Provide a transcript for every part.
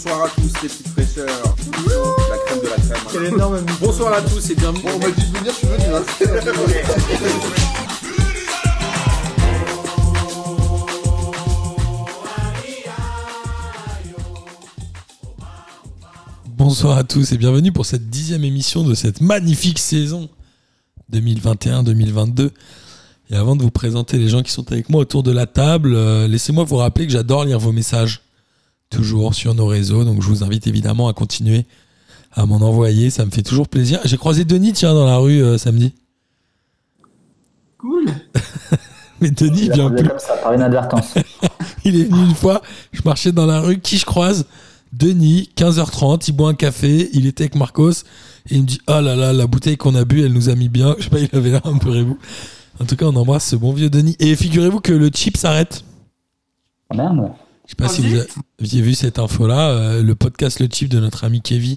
Bonsoir à tous les petites fraîcheurs. La crème de la crème. Quel énorme Bonsoir à tous et bienvenue. Bon, on m'a dit de venir, je suis venu. Hein. Bonsoir à tous et bienvenue pour cette dixième émission de cette magnifique saison 2021-2022. Et avant de vous présenter les gens qui sont avec moi autour de la table, euh, laissez-moi vous rappeler que j'adore lire vos messages, toujours sur nos réseaux. Donc je vous invite évidemment à continuer à m'en envoyer, ça me fait toujours plaisir. J'ai croisé Denis, tiens, dans la rue euh, samedi. Cool. Mais Denis Il vient plus. comme ça, par inadvertance. Il est venu une fois, je marchais dans la rue, qui je croise? Denis, 15h30, il boit un café, il était avec Marcos, et il me dit Oh là là, la bouteille qu'on a bu, elle nous a mis bien. Je sais pas, il avait l'air un peu rebou. En tout cas, on embrasse ce bon vieux Denis. Et figurez-vous que le chip s'arrête. Oh, Merde. Je sais pas si vous aviez vu cette info-là. euh, le podcast Le Chip de notre ami Kevin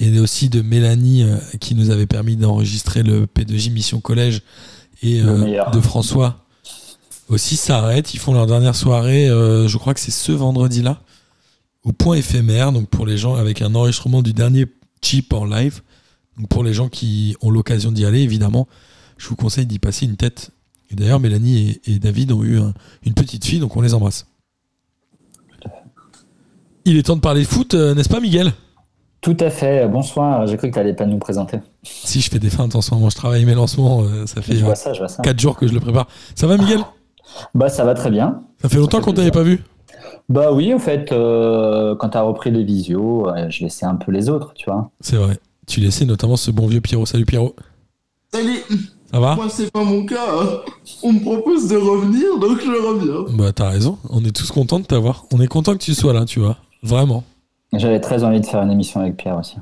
et aussi de Mélanie euh, qui nous avait permis d'enregistrer le P2J Mission Collège et euh, de François aussi s'arrêtent. Ils font leur dernière soirée, euh, je crois que c'est ce vendredi-là, au point éphémère, donc pour les gens avec un enregistrement du dernier Chip en live. Donc pour les gens qui ont l'occasion d'y aller, évidemment, je vous conseille d'y passer une tête. Et d'ailleurs, Mélanie et, et David ont eu un- une petite fille, donc on les embrasse. Il est temps de parler foot, euh, n'est-ce pas, Miguel? Tout à fait. Bonsoir. J'ai cru que tu n'allais pas nous présenter. Si je fais des feintes en ce moment, je travaille mes lancements, euh, ça fait Je euh, vois ça, je vois ça. 4 jours que je le prépare. Ça va, Miguel? Bah, ça va très bien. Ça fait longtemps qu'on t'avait pas vu. Bah oui, en fait, euh, quand tu as repris les visios, euh, je laissais un peu les autres, tu vois. C'est vrai. Tu laissais notamment ce bon vieux Pierrot. Salut Pierrot. Salut. Ça va? Moi, c'est pas mon cas. hein. On me propose de revenir, donc je reviens. Bah t'as raison. On est tous contents de t'avoir. On est content que tu sois là, tu vois. Vraiment. J'avais très envie de faire une émission avec Pierre aussi.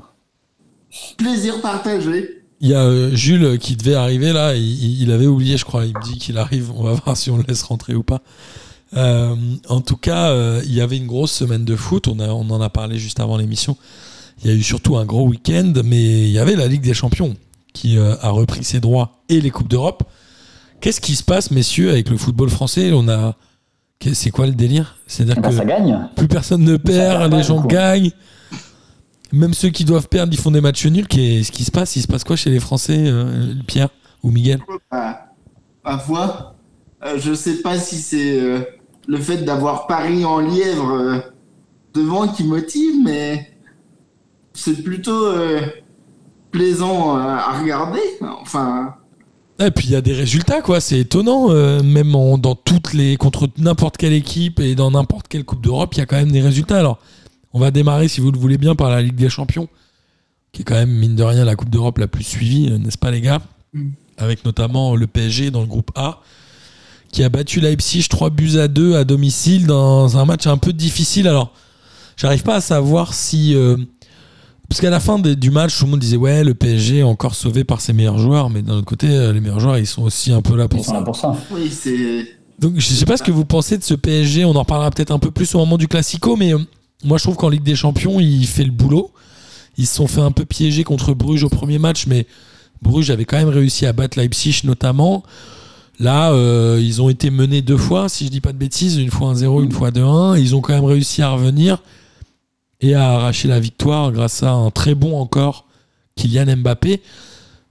Plaisir partagé. Il y a euh, Jules qui devait arriver là. Il, il avait oublié, je crois. Il me dit qu'il arrive. On va voir si on le laisse rentrer ou pas. Euh, en tout cas, euh, il y avait une grosse semaine de foot. On, a, on en a parlé juste avant l'émission. Il y a eu surtout un gros week-end, mais il y avait la Ligue des Champions qui euh, a repris ses droits et les Coupes d'Europe. Qu'est-ce qui se passe, messieurs, avec le football français? On a. C'est quoi le délire? C'est-à-dire Bah, que ça gagne. plus personne ne perd, les gens gagnent. Même ceux qui doivent perdre, ils font des matchs nuls. Qu'est-ce qui se passe? Il se passe quoi chez les Français, euh, Pierre ou Miguel? Bah, ma foi, euh, je sais pas si c'est euh, le fait d'avoir Paris en lièvre euh, devant qui motive, mais c'est plutôt euh, plaisant euh, à regarder. Enfin, Et puis il y a des résultats, quoi. C'est étonnant. euh, même en- dans toutes les contre n'importe quelle équipe et dans n'importe quelle Coupe d'Europe, il y a quand même des résultats. Alors, on va démarrer, si vous le voulez bien, par la Ligue des Champions, qui est quand même mine de rien la Coupe d'Europe la plus suivie, euh, n'est-ce pas, les gars? Mm. Avec notamment le PSG dans le groupe A, qui a battu Leipzig 3 buts à 2 à domicile dans un match un peu difficile. Alors, j'arrive pas à savoir si. euh, parce qu'à la fin du match, tout le monde disait ouais, le PSG est encore sauvé par ses meilleurs joueurs, mais d'un autre côté, euh, les meilleurs joueurs, ils sont aussi un peu là Ils pour sont ça. là pour ça. oui, c'est. Donc je sais pas ce que vous pensez de ce PSG, on en reparlera peut-être un peu plus au moment du Classico, mais euh, moi je trouve qu'en Ligue des Champions, il fait le boulot. Ils se sont fait un peu piéger contre Bruges au premier match, mais Bruges avait quand même réussi à battre Leipzig notamment. Là, euh, ils ont été menés deux fois, si je dis pas de bêtises, une fois 1-0, une fois 2-1. Ils ont quand même réussi à revenir et à arracher la victoire grâce à un très bon encore Kylian Mbappé.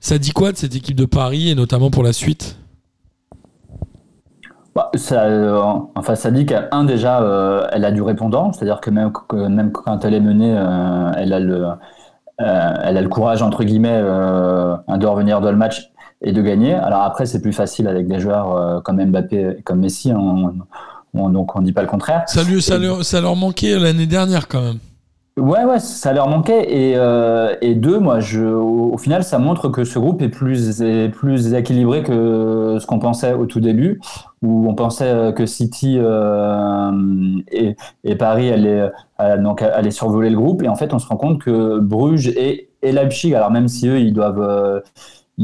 Ça dit quoi de cette équipe de Paris et notamment pour la suite? Bah, ça, euh, enfin, ça dit qu'un déjà, euh, elle a du répondant, c'est-à-dire que même, que même quand elle est menée, euh, elle a le, euh, elle a le courage entre guillemets de revenir dans le match et de gagner. Alors après, c'est plus facile avec des joueurs comme Mbappé, et comme Messi, hein, on, on- donc on dit pas le contraire. Ça, lui, ça, leur, ça leur manquait l'année dernière quand même. Ouais, ouais, ça leur manquait. Et, euh, et deux, moi, je, au, final, ça montre que ce groupe est plus, est plus équilibré que ce qu'on pensait au tout début, où on pensait euh, que City euh, et, Paris allaient, euh, donc, allaient survoler le groupe. Et en fait, on se rend compte que Bruges et, et Leipzig, alors même si eux, ils doivent.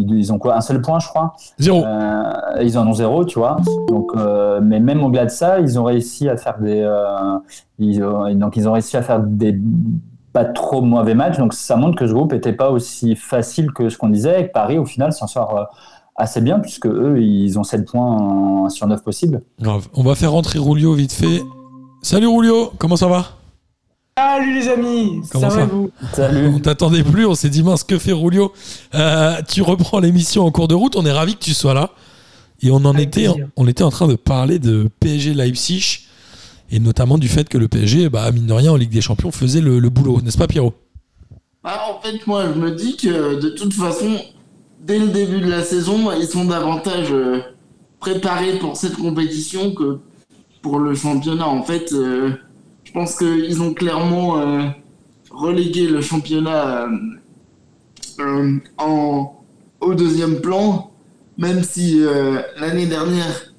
Ils, ont quoi Un seul point, je crois. Zéro. Euh, ils en ont zéro, tu vois. Donc, euh, mais même au-delà de ça, ils ont réussi à faire des, euh, ils ont, donc ils ont réussi à faire des pas trop mauvais matchs. Donc ça montre que ce groupe n'était pas aussi facile que ce qu'on disait. Et que Paris, au final, s'en sort assez bien puisque eux, ils ont 7 points sur 9 possibles. On va faire rentrer Rulio vite fait. Salut Rulio, comment ça va? Salut les amis, Comment ça va vous Salut. On t'attendait plus, on s'est dit mince, que fait Rulio Euh, Tu reprends l'émission en cours de route, on est ravi que tu sois là. Et on en Avec était, plaisir. on était en train de parler de PSG Leipzig et notamment du fait que le PSG, bah, mine de rien, en Ligue des Champions, faisait le, le boulot, n'est-ce pas Pierrot? Ah, en fait, moi, je me dis que de toute façon, dès le début de la saison, ils sont davantage euh, préparés pour cette compétition que pour le championnat. En fait, euh, je pense qu'ils ont clairement euh, relégué le championnat euh, euh, en, au deuxième plan, même si l'année dernière,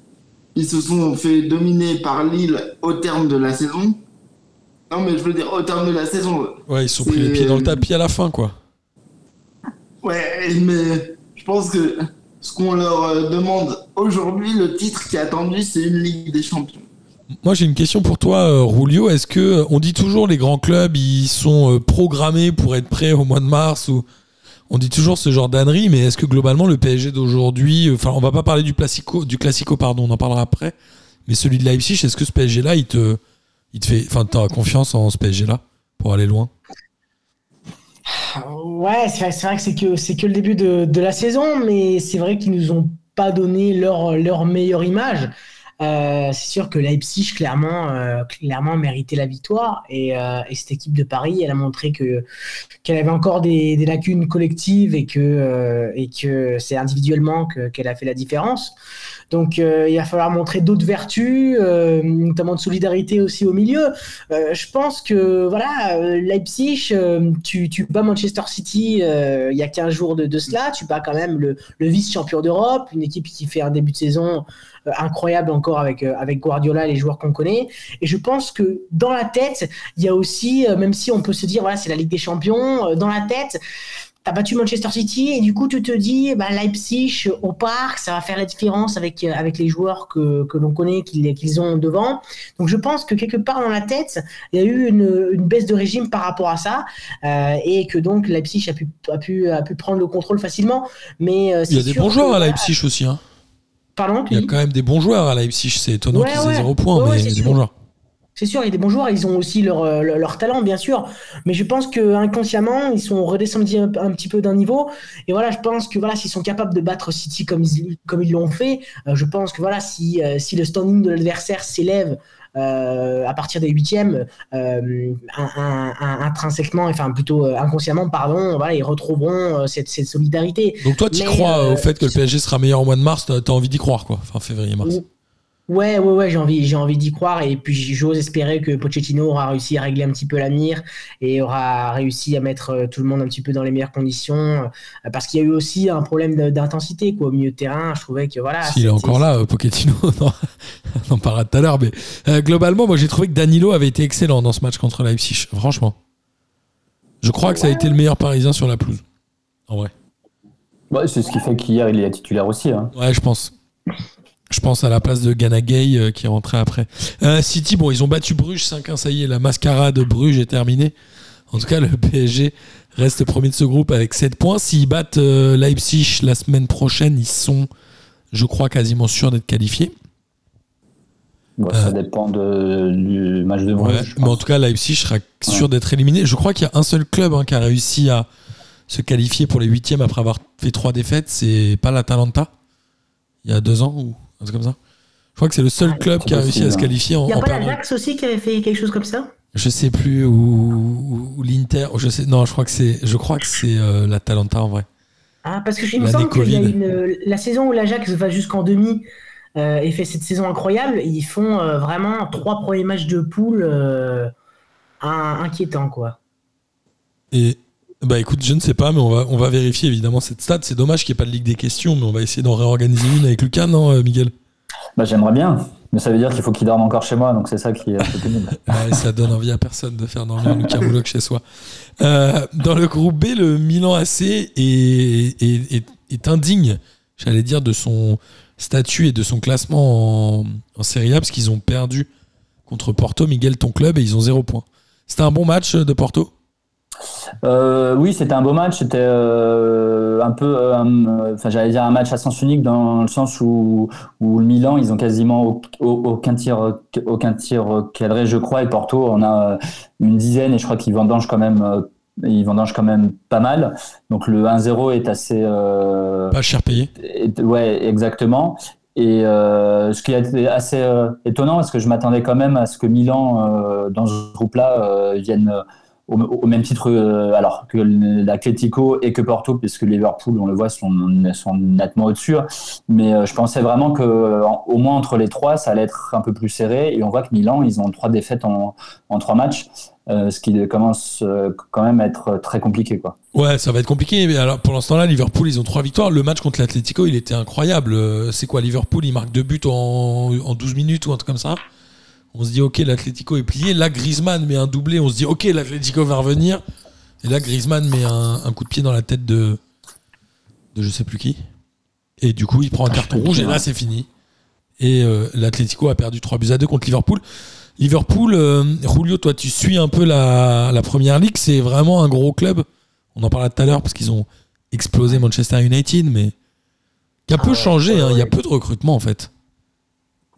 ils se sont fait dominer par Lille au terme de la saison. Non, mais je veux dire, au terme de la saison, Ouais, ils se sont pris les pieds dans le tapis à la fin, quoi. Ouais, mais je pense que ce qu'on leur demande aujourd'hui, le titre qui est attendu, c'est une Ligue des Champions. Moi, j'ai une question pour toi, euh, Rulio. Est-ce que euh, on dit toujours les grands clubs, ils sont euh, programmés pour être prêts au mois de mars ou on dit toujours ce genre d'ânerie, mais est-ce que globalement le PSG d'aujourd'hui, euh, enfin, on va pas parler du classico, du classico, pardon, on en parlera après, mais celui de Leipzig, est-ce que ce PSG-là, il te, il te fait, enfin, confiance en ce PSG-là pour aller loin? Ouais, c'est vrai, vrai que c'est que c'est que le début de, de la saison, mais c'est vrai qu'ils nous ont pas donné leur leur meilleure image. Euh, c'est sûr que Leipzig clairement euh, clairement méritait la victoire et, euh, et cette équipe de Paris, elle a montré que qu'elle avait encore des, des lacunes collectives et que et que c'est individuellement que qu'elle a fait la différence. Donc euh, il va falloir montrer d'autres vertus, euh, notamment de solidarité aussi au milieu. Euh, je pense que voilà, Leipzig, tu, tu bats Manchester City il y a 15 jours de, de cela, tu bats quand même le, vice-champion d'Europe, une équipe qui fait un début de saison incroyable encore avec, avec Guardiola les joueurs qu'on connaît. Et je pense que dans la tête, il y a aussi, même si on peut se dire, voilà, c'est la Ligue des Champions, dans la tête, T'as battu Manchester City et du coup tu te dis bah, Leipzig au parc ça va faire la différence avec euh, avec les joueurs que, que l'on connaît qu'ils qu'ils ont devant donc je pense que quelque part dans la tête il y a eu une, une baisse de régime par rapport à ça euh, et que donc Leipzig a pu, a pu, a pu prendre le contrôle facilement. Mais euh, Il y a des bons joueurs à Leipzig aussi. Hein. Pardon Il y a quand même des bons joueurs à Leipzig. C'est étonnant Ouais, qu'ils aient ouais. zéro point, Ouais, ouais, mais il y a des sûr. bons joueurs. C'est sûr, il y a des bons joueurs, ils ont aussi leur, euh, leur, leur talent, bien sûr. Mais je pense que inconsciemment, ils sont redescendus un, un petit peu d'un niveau. Et voilà, je pense que voilà, s'ils sont capables de battre City comme ils comme ils l'ont fait, euh, je pense que voilà, si, euh, si le standing de l'adversaire s'élève euh, à partir des huitièmes, euh, un- un- un- intrinsèquement, enfin plutôt euh, inconsciemment, pardon, voilà, ils retrouveront cette, cette solidarité. Donc toi, tu crois au fait que le PSG sera meilleur au mois de mars T'as as envie d'y croire, quoi. Enfin, février-mars. Ouais, ouais, ouais, j'ai envie, j'ai envie d'y croire et puis j'ose espérer que Pochettino aura réussi à régler un petit peu la mire et aura réussi à mettre euh, tout le monde un petit peu dans les meilleures conditions euh, parce qu'il y a eu aussi un problème d'intensité quoi au milieu de terrain. Je trouvais que voilà. S'il est encore là, euh, Pochettino, non, on en parlera tout à l'heure. Mais euh, globalement, moi, j'ai trouvé que Danilo avait été excellent dans ce match contre Leipzig. Franchement. Je crois que ça a été le meilleur Parisien sur la pelouse. En vrai. Ouais, c'est ce qui fait qu'hier, il est titulaire aussi. Hein. Ouais, je pense. Je pense à la place de Gana Gay euh, qui est rentré après. Euh, City, bon, ils ont battu Bruges 5-1, ça y est, la mascarade de Bruges est terminée. En tout cas, le PSG reste premier de ce groupe avec 7 points. S'ils battent euh, Leipzig la semaine prochaine, ils sont, je crois, quasiment sûrs d'être qualifiés. Bon, Ça dépend de, du match de Bruges. Ouais, mais en tout cas, Leipzig sera sûr d'être éliminé. Je crois qu'il y a un seul club hein, qui a réussi à se qualifier pour les huitièmes après avoir fait trois défaites. C'est pas l'Atalanta, il y a deux ans ou un truc comme ça. Je crois que c'est le seul club qui a réussi à se hein. qualifier en, Il n'y a en pas l'Ajax aussi qui avait fait quelque chose comme ça? Je sais plus ou, l'Inter. Je sais. Non, je crois que c'est. Je crois que c'est euh, l'Atalanta en vrai. Ah, parce que il me semble qu'il y a Covid. une la saison où l'Ajax va jusqu'en demi euh, et fait cette saison incroyable. Ils font euh, vraiment trois premiers matchs de poule euh, inquiétants quoi. Et bah écoute, je ne sais pas, mais on va on va vérifier évidemment cette stat. C'est dommage qu'il n'y ait pas de Ligue des questions, mais on va essayer d'en réorganiser une avec Lucas, non, euh, Miguel? Bah, J'aimerais bien, mais ça veut dire qu'il faut qu'il dorme encore chez moi, donc c'est ça qui est un peu pénible. Ouais, ça donne envie à personne de faire dormir Lucas Mouloc chez soi. Euh, dans le groupe B, le Milan AC est, est, est, est indigne, j'allais dire, de son statut et de son classement en, en Serie A, parce qu'ils ont perdu contre Porto, Miguel, ton club, et ils ont zéro point. C'était un bon match de Porto? Euh, oui, c'était un beau match. C'était euh, un peu, euh, enfin, j'allais dire un match à sens unique dans le sens où, où le Milan, ils ont quasiment au- au- aucun tir, aucun tir cadré, je crois, et Porto, on a une dizaine, et je crois qu'ils vendangent quand même, ils vendangent quand même pas mal. Donc le 1-0 est assez, Pas cher payé. et- Ouais, exactement. Et euh, ce qui été assez euh, étonnant, parce que je m'attendais quand même à ce que Milan, euh, dans ce groupe-là, vienne au, même titre euh, alors que l'Atlético et que Porto, puisque Liverpool, on le voit, sont, sont nettement au-dessus. Mais euh, je pensais vraiment que au moins entre les trois, ça allait être un peu plus serré. Et on voit que Milan, ils ont trois défaites en, en trois matchs, euh, ce qui commence quand même à être très compliqué, quoi. Ouais, ça va être compliqué. Mais alors, pour l'instant là, Liverpool, ils ont trois victoires. Le match contre l'Atlético, il était incroyable. C'est quoi, Liverpool, il marque deux buts en, en 12 minutes ou un truc comme ça? On se dit, ok, l'Atlético est plié. Là, Griezmann met un doublé. On se dit, ok, l'Atlético va revenir. Et là, Griezmann met un, un coup de pied dans la tête de, de je sais plus qui. Et du coup, il prend un carton rouge. Et là, c'est fini. Et euh, l'Atlético a perdu 3 buts à 2 contre Liverpool. Liverpool, euh, Julio, toi, tu suis un peu la, la première ligue. C'est vraiment un gros club. On en parlait tout à l'heure parce qu'ils ont explosé Manchester United, mais qui a Ah peu ouais, changé. ouais, hein. Il y a peu de recrutement en fait.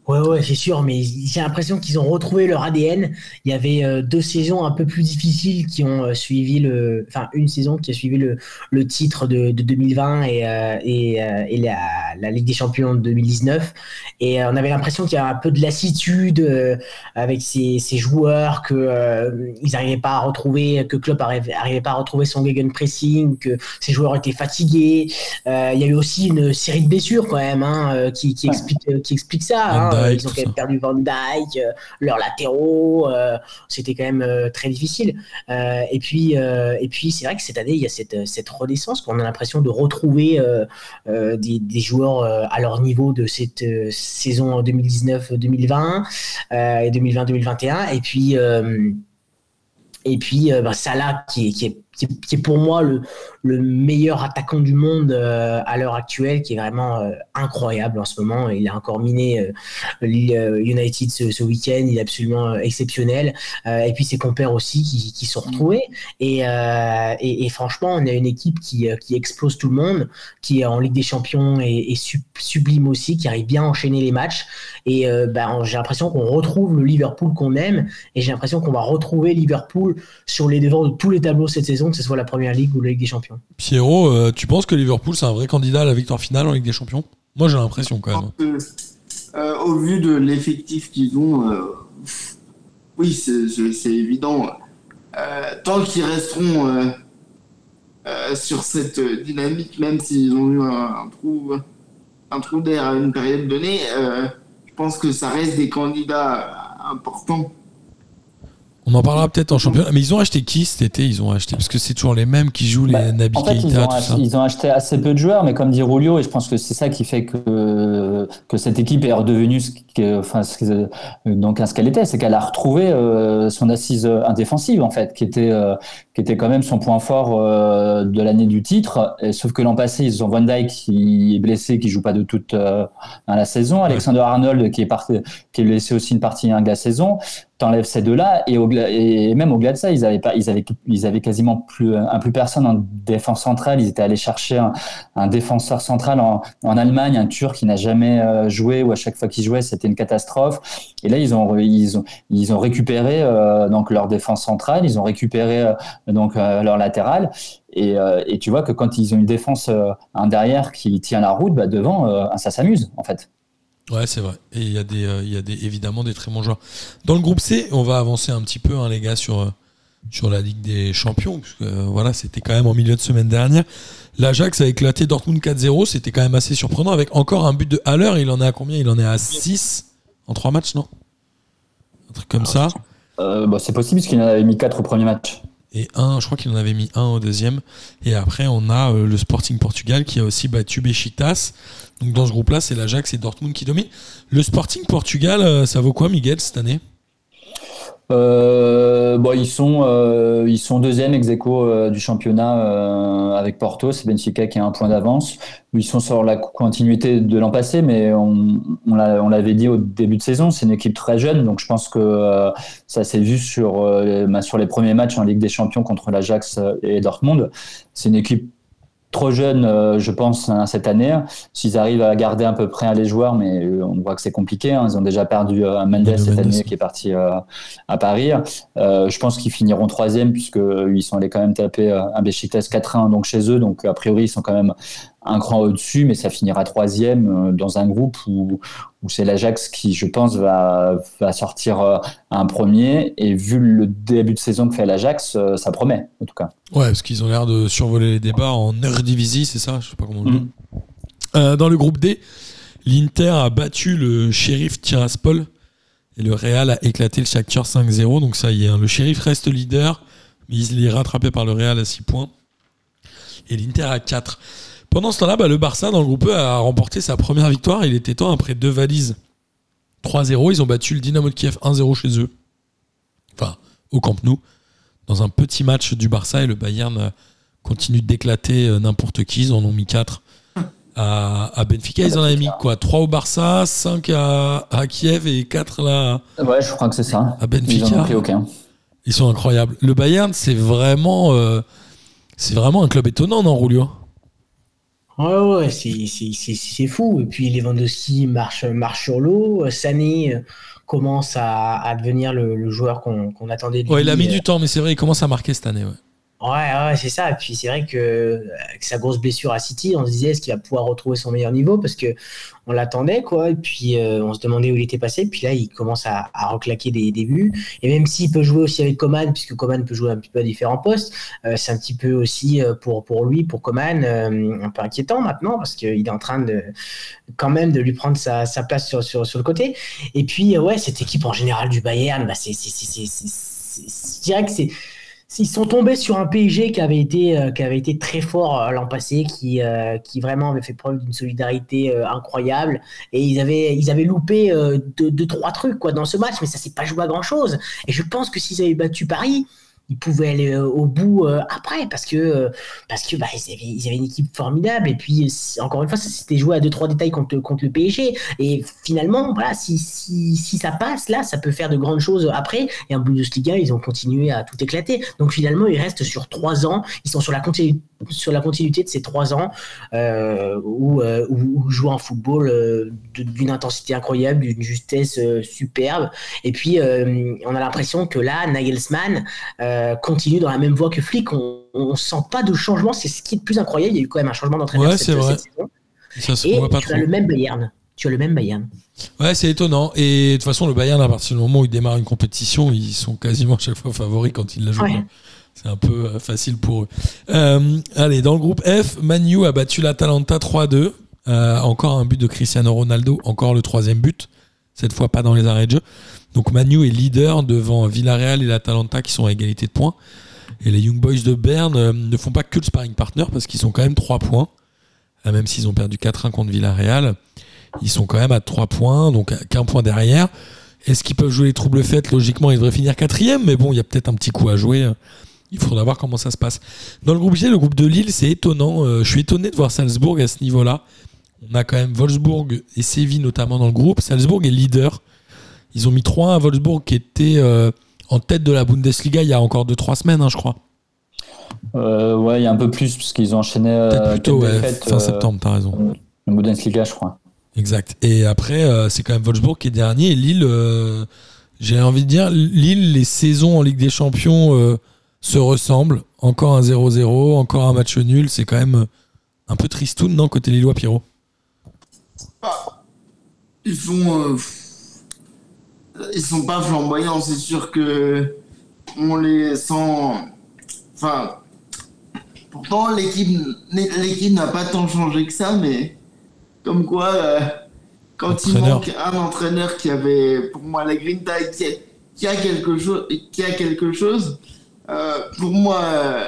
Ouais, ouais, c'est sûr, mais j'ai l'impression qu'ils ont retrouvé leur ADN. Il y avait euh, deux saisons un peu plus difficiles qui ont euh, suivi le, enfin une saison qui a suivi le, le titre de, de 2020 et, euh, et, euh, et la, la Ligue des Champions de 2019. Et on avait l'impression qu'il y a un peu de lassitude avec ces, ces joueurs que euh, ils n'arrivaient pas à retrouver, que Klopp arrivait, arrivait pas à retrouver son gegenpressing, que ces joueurs étaient fatigués. Euh, il y a eu aussi une série de blessures quand même hein, qui, qui explique, qui explique ça. Hein. Dijk, Ils ont quand même perdu Van Dyke, euh, leurs latéraux, euh, c'était quand même euh, très difficile. Euh, et puis, euh, et puis c'est vrai que cette année, il y a cette, cette renaissance qu'on a l'impression de retrouver euh, euh, des, des joueurs euh, à leur niveau de cette euh, saison 2019-2020 euh, et 2020-2021. Et puis, euh, et puis euh, bah, Salah, qui est, qui, est, qui, est, qui est pour moi le, le meilleur attaquant du monde euh, à l'heure actuelle, qui est vraiment euh, incroyable en ce moment. Il a encore miné euh, United ce, ce week-end, il est absolument exceptionnel. Et puis ses compères aussi qui, qui sont retrouvés. Et, euh, et, et franchement, on a une équipe qui, qui explose tout le monde, qui en Ligue des Champions est, est sub- sublime aussi, qui arrive bien à enchaîner les matchs. Et euh, bah, j'ai l'impression qu'on retrouve le Liverpool qu'on aime. Et j'ai l'impression qu'on va retrouver Liverpool sur les devants de tous les tableaux cette saison, que ce soit la Première Ligue ou la Ligue des Champions. Pierrot, euh, tu penses que Liverpool c'est un vrai candidat à la victoire finale en Ligue des Champions? Moi j'ai l'impression quand même. Euh, euh, au vu de l'effectif qu'ils ont, euh, oui, c'est évident. Euh, tant qu'ils resteront euh, euh, sur cette dynamique, même s'ils ont eu un, un trou, un trou d'air à une période donnée, euh, je pense que ça reste des candidats importants. On en parlera peut-être en championnat. Mais ils ont acheté qui cet été? Ils ont acheté parce que c'est toujours les mêmes qui jouent les Bah, Naby en fait, ils ont, tout ach- ça. ils ont acheté assez peu de joueurs, mais comme dit Rulio, et je pense que c'est ça qui fait que, que cette équipe est redevenue ce que, enfin, ce donc, ce qu'elle était, c'est qu'elle a retrouvé euh, son assise euh, indéfensive, en fait, qui était, euh, qui était quand même son point fort euh, de l'année du titre. Et, sauf que l'an passé, ils ont Van Dijk qui est blessé, qui joue pas de toute la saison, Alexander Arnold qui est, parti, qui est blessé aussi une partie hein, de la saison. T'enlèves ces deux-là, et, même au-delà de ça, ils avaient, pas, ils avaient, ils avaient quasiment plus, un plus personne en défense centrale. Ils étaient allés chercher un, défenseur central en, Allemagne, un Turc qui n'a jamais euh, joué, ou à chaque fois qu'il jouait, c'était une catastrophe. Et là, ils ont, ils ont, ils ont récupéré euh, donc leur défense centrale, ils ont récupéré euh, donc leur latéral. Et, tu vois que quand ils ont une défense un derrière qui tient la route, bah, devant, ça s'amuse en fait. Ouais, c'est vrai. Et il y a, des, euh, il y a des, évidemment des très bons joueurs. Dans le groupe C, on va avancer un petit peu, hein, les gars, sur, euh, sur la Ligue des Champions. Parce que euh, voilà, c'était quand même en milieu de semaine dernière. L'Ajax a éclaté Dortmund 4-0. C'était quand même assez surprenant avec encore un but de Haller. Il en est à combien? Il en est à 6 en 3 matchs, non? Un truc comme ça. Euh, bah, c'est possible parce qu'il en avait mis 4 au premier match. Et un, je crois qu'il en avait mis un au deuxième. Et après, on a euh, le Sporting Portugal qui a aussi battu Besiktas. Donc dans ce groupe-là, c'est l'Ajax et Dortmund qui dominent. Le Sporting Portugal, euh, ça vaut quoi, Miguel, cette année? Euh, bon, ils sont euh, ils sont deuxième ex aequo, euh, du championnat euh, avec Porto. C'est Benfica qui a un point d'avance. Ils sont sur la continuité de l'an passé, mais on, on l'a- on l'avait dit au début de saison, c'est une équipe très jeune, donc je pense que euh, ça s'est vu sur bah, sur les premiers matchs en Ligue des Champions contre l'Ajax et Dortmund. C'est une équipe trop jeune, euh, je pense, hein, cette année. S'ils arrivent à garder à peu près les joueurs, mais euh, on voit que c'est compliqué. hein. Ils ont déjà perdu euh, Mendes cette Mendes. année qui est parti à Paris. Je pense qu'ils finiront troisième puisque euh, ils sont allés quand même taper un Besiktas 4-1 donc chez eux. Donc a priori ils sont quand même un cran au-dessus, mais ça finira troisième euh, dans un groupe où, où c'est l'Ajax qui, je pense, va, va sortir euh, un premier. Et vu le début de saison que fait l'Ajax, euh, ça promet en tout cas. Ouais, parce qu'ils ont l'air de survoler les débats en Eredivisie, c'est ça Je sais pas comment on dit. Euh, dans le groupe D, l'Inter a battu le shérif Tiraspol et le Real a éclaté le Shakhtar 5-0. Donc ça y est, hein, le shérif reste leader, mais il est rattrapé par le Real à 6 points et l'Inter à 4. Pendant ce temps-là, bah, le Barça dans le groupe E a remporté sa première victoire. Il était temps après deux valises 3-0. Ils ont battu le Dynamo de Kiev 1-0 chez eux. Enfin, au Camp Nou dans un petit match du Barça et le Bayern euh, continue d'éclater euh, n'importe qui. Ils en ont mis 4 à, à Benfica. Ils en avaient mis quoi? 3 au Barça, 5 à, à Kiev et 4 là Ouais, je crois que c'est ça. à Ils en Benfica. ont pris aucun. Ils sont incroyables. Le Bayern, c'est vraiment, euh, c'est vraiment un club étonnant, non, Rulio? Ouais, ouais, c'est- c'est c'est- c'est fou. Et puis Lewandowski marche, marche sur l'eau. Sané euh, commence à, à devenir le, le joueur qu'on qu'on attendait de Ouais, lui. il a mis Euh, du temps, mais c'est vrai, il commence à marquer cette année. Ouais. Ouais, ouais, c'est ça. Et puis c'est vrai que avec sa grosse blessure à City, on se disait est-ce qu'il va pouvoir retrouver son meilleur niveau? Parce que on l'attendait quoi. Et puis euh, on se demandait où il était passé. Puis là, il commence à, reclaquer des, des buts. Et même s'il peut jouer aussi avec Coman, puisque Coman peut jouer un petit peu à différents postes, euh, c'est un petit peu aussi euh, pour pour lui, pour Coman, euh, un peu inquiétant maintenant parce qu'il est en train de quand même de lui prendre sa, place sur, sur le côté. Et puis euh, ouais, cette équipe en général du Bayern, bah c'est- je dirais que c'est ils sont tombés sur un PSG qui avait été, euh, qui avait été très fort euh, l'an passé, qui, euh, qui vraiment avait fait preuve d'une solidarité incroyable. Et ils avaient, ils avaient loupé deux, deux, trois trucs quoi, dans ce match, mais ça s'est pas joué à grand chose. Et je pense que s'ils avaient battu Paris, ils pouvaient aller euh, au bout euh, après parce que, euh, parce que bah, ils, avaient, une équipe formidable. Et puis, encore une fois, ça s'était joué à deux, trois détails contre, contre le PSG. Et finalement, voilà, si, si, si ça passe, là, ça peut faire de grandes choses après. Et en Bundesliga, ils ont continué à tout éclater. Donc finalement, ils restent sur trois ans. Ils sont sur la, continu- sur la continuité de ces trois ans où, euh, où, où jouent un football d'une intensité incroyable, d'une justesse superbe. Et puis, on a l'impression que là, Nagelsmann euh, continue dans la même voie que Flick. On ne sent pas de changement. C'est ce qui est le plus incroyable. Il y a eu quand même un changement d'entraîneur Ouais, cette, c'est vrai. cette saison. Ça se Et voit pas tu trop. as le même Bayern. Tu as le même Bayern. Ouais, c'est étonnant. Et de toute façon, le Bayern, à partir du moment où ils démarrent une compétition, ils sont quasiment à chaque fois favoris quand ils la jouent. Ouais. C'est un peu euh, facile pour eux. Euh, allez, dans le groupe F, Manu a battu l'Atalanta 3-2. Euh, encore un but de Cristiano Ronaldo, encore le troisième but. Cette fois pas dans les arrêts de jeu. Donc Manu est leader devant Villarreal et l'Atalanta qui sont à égalité de points. Et les Young Boys de Berne euh, ne font pas que le sparring partner parce qu'ils sont quand même 3 points. Euh, même s'ils ont perdu 4-1 contre Villarreal. Ils sont quand même à 3 points, donc qu'un point derrière. Est-ce qu'ils peuvent jouer les troubles faites? Logiquement, ils devraient finir quatrième, mais bon, il y a peut-être un petit coup à jouer. Il faudra voir comment ça se passe. Dans le groupe G, le groupe de Lille, c'est étonnant. Euh, je suis étonné de voir Salzbourg à ce niveau-là. On a quand même Wolfsburg et Séville notamment dans le groupe. Salzbourg est leader. Ils ont mis 3 à Wolfsburg qui était euh, en tête de la Bundesliga il y a encore 2-3 semaines, hein, je crois. Euh, ouais, il y a un peu plus parce qu'ils ont enchaîné Peut-être euh, plus tôt, quatre ouais, défaites, fin euh, septembre, t'as raison. en Bundesliga, je crois. Exact. Et après, euh, c'est quand même Wolfsburg qui est dernier. Et Lille, euh, j'ai envie de dire, Lille, les saisons en Ligue des Champions euh, se ressemblent. Encore un 0-0, encore un match nul. C'est quand même un peu tristoun, non, côté Lillois, Pierrot? Ils font. euh, ils sont pas flamboyants, c'est sûr que. On les sent. Enfin. Pourtant, l'équipe l'équipe n'a pas tant changé que ça, mais. Comme quoi, euh, quand il manque un entraîneur qui avait, pour moi, la Green Tide, qui a, qui a quelque chose, qui a quelque chose euh, pour moi, euh,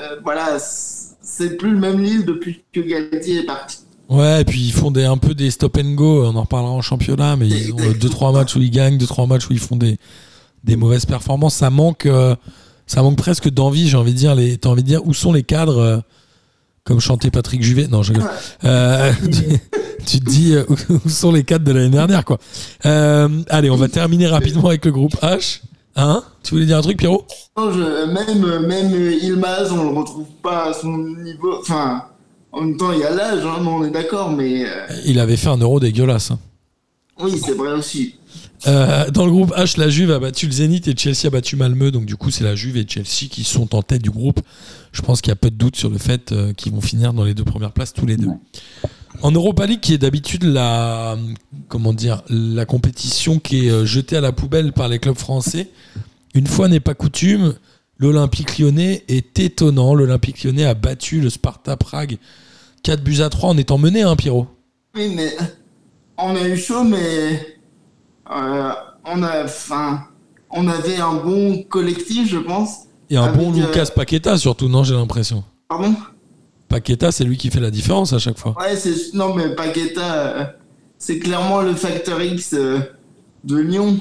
euh, voilà, c'est plus le même Lille depuis que Galtier est parti. Ouais, et puis ils font des, un peu des stop and go. On en reparlera en championnat, mais ils ont 2-3 matchs où ils gagnent, 2-3 matchs où ils font des, des mauvaises performances. Ça manque, euh, ça manque presque d'envie. J'ai envie de dire, les, t'as envie de dire où sont les cadres, euh, comme chantait Patrick Juvet? Non, je. Euh, tu, te dis euh, où, sont les cadres de l'année dernière, quoi. Euh, allez, on va terminer rapidement avec le groupe H. Hein? Tu voulais dire un truc, Pierrot? Même, même Ilmaz, on le retrouve pas à son niveau. Enfin, en même temps, il y a l'âge, hein, on est d'accord, mais euh, Il avait fait un euro dégueulasse. hein. oui, c'est vrai aussi. Euh, dans le groupe H, la Juve a battu le Zénith et Chelsea a battu Malmö. Donc, du coup, c'est la Juve et Chelsea qui sont en tête du groupe. Je pense qu'il y a peu de doute sur le fait euh, qu'ils vont finir dans les deux premières places tous les deux. En Europa League, qui est d'habitude la, comment dire, la compétition qui est jetée à la poubelle par les clubs français, une fois n'est pas coutume, l'Olympique lyonnais est étonnant. L'Olympique lyonnais a battu le Sparta Prague 4 buts à 3 en étant mené, hein, Pierrot Oui, mais on a eu chaud, mais euh, on a, enfin, on avait un bon collectif, je pense. Et un bon euh, Lucas Paqueta, surtout, non, j'ai l'impression. Pardon? Paqueta, c'est lui qui fait la différence à chaque fois. Ouais, c'est non, mais Paqueta, euh, c'est clairement le facteur X de Lyon.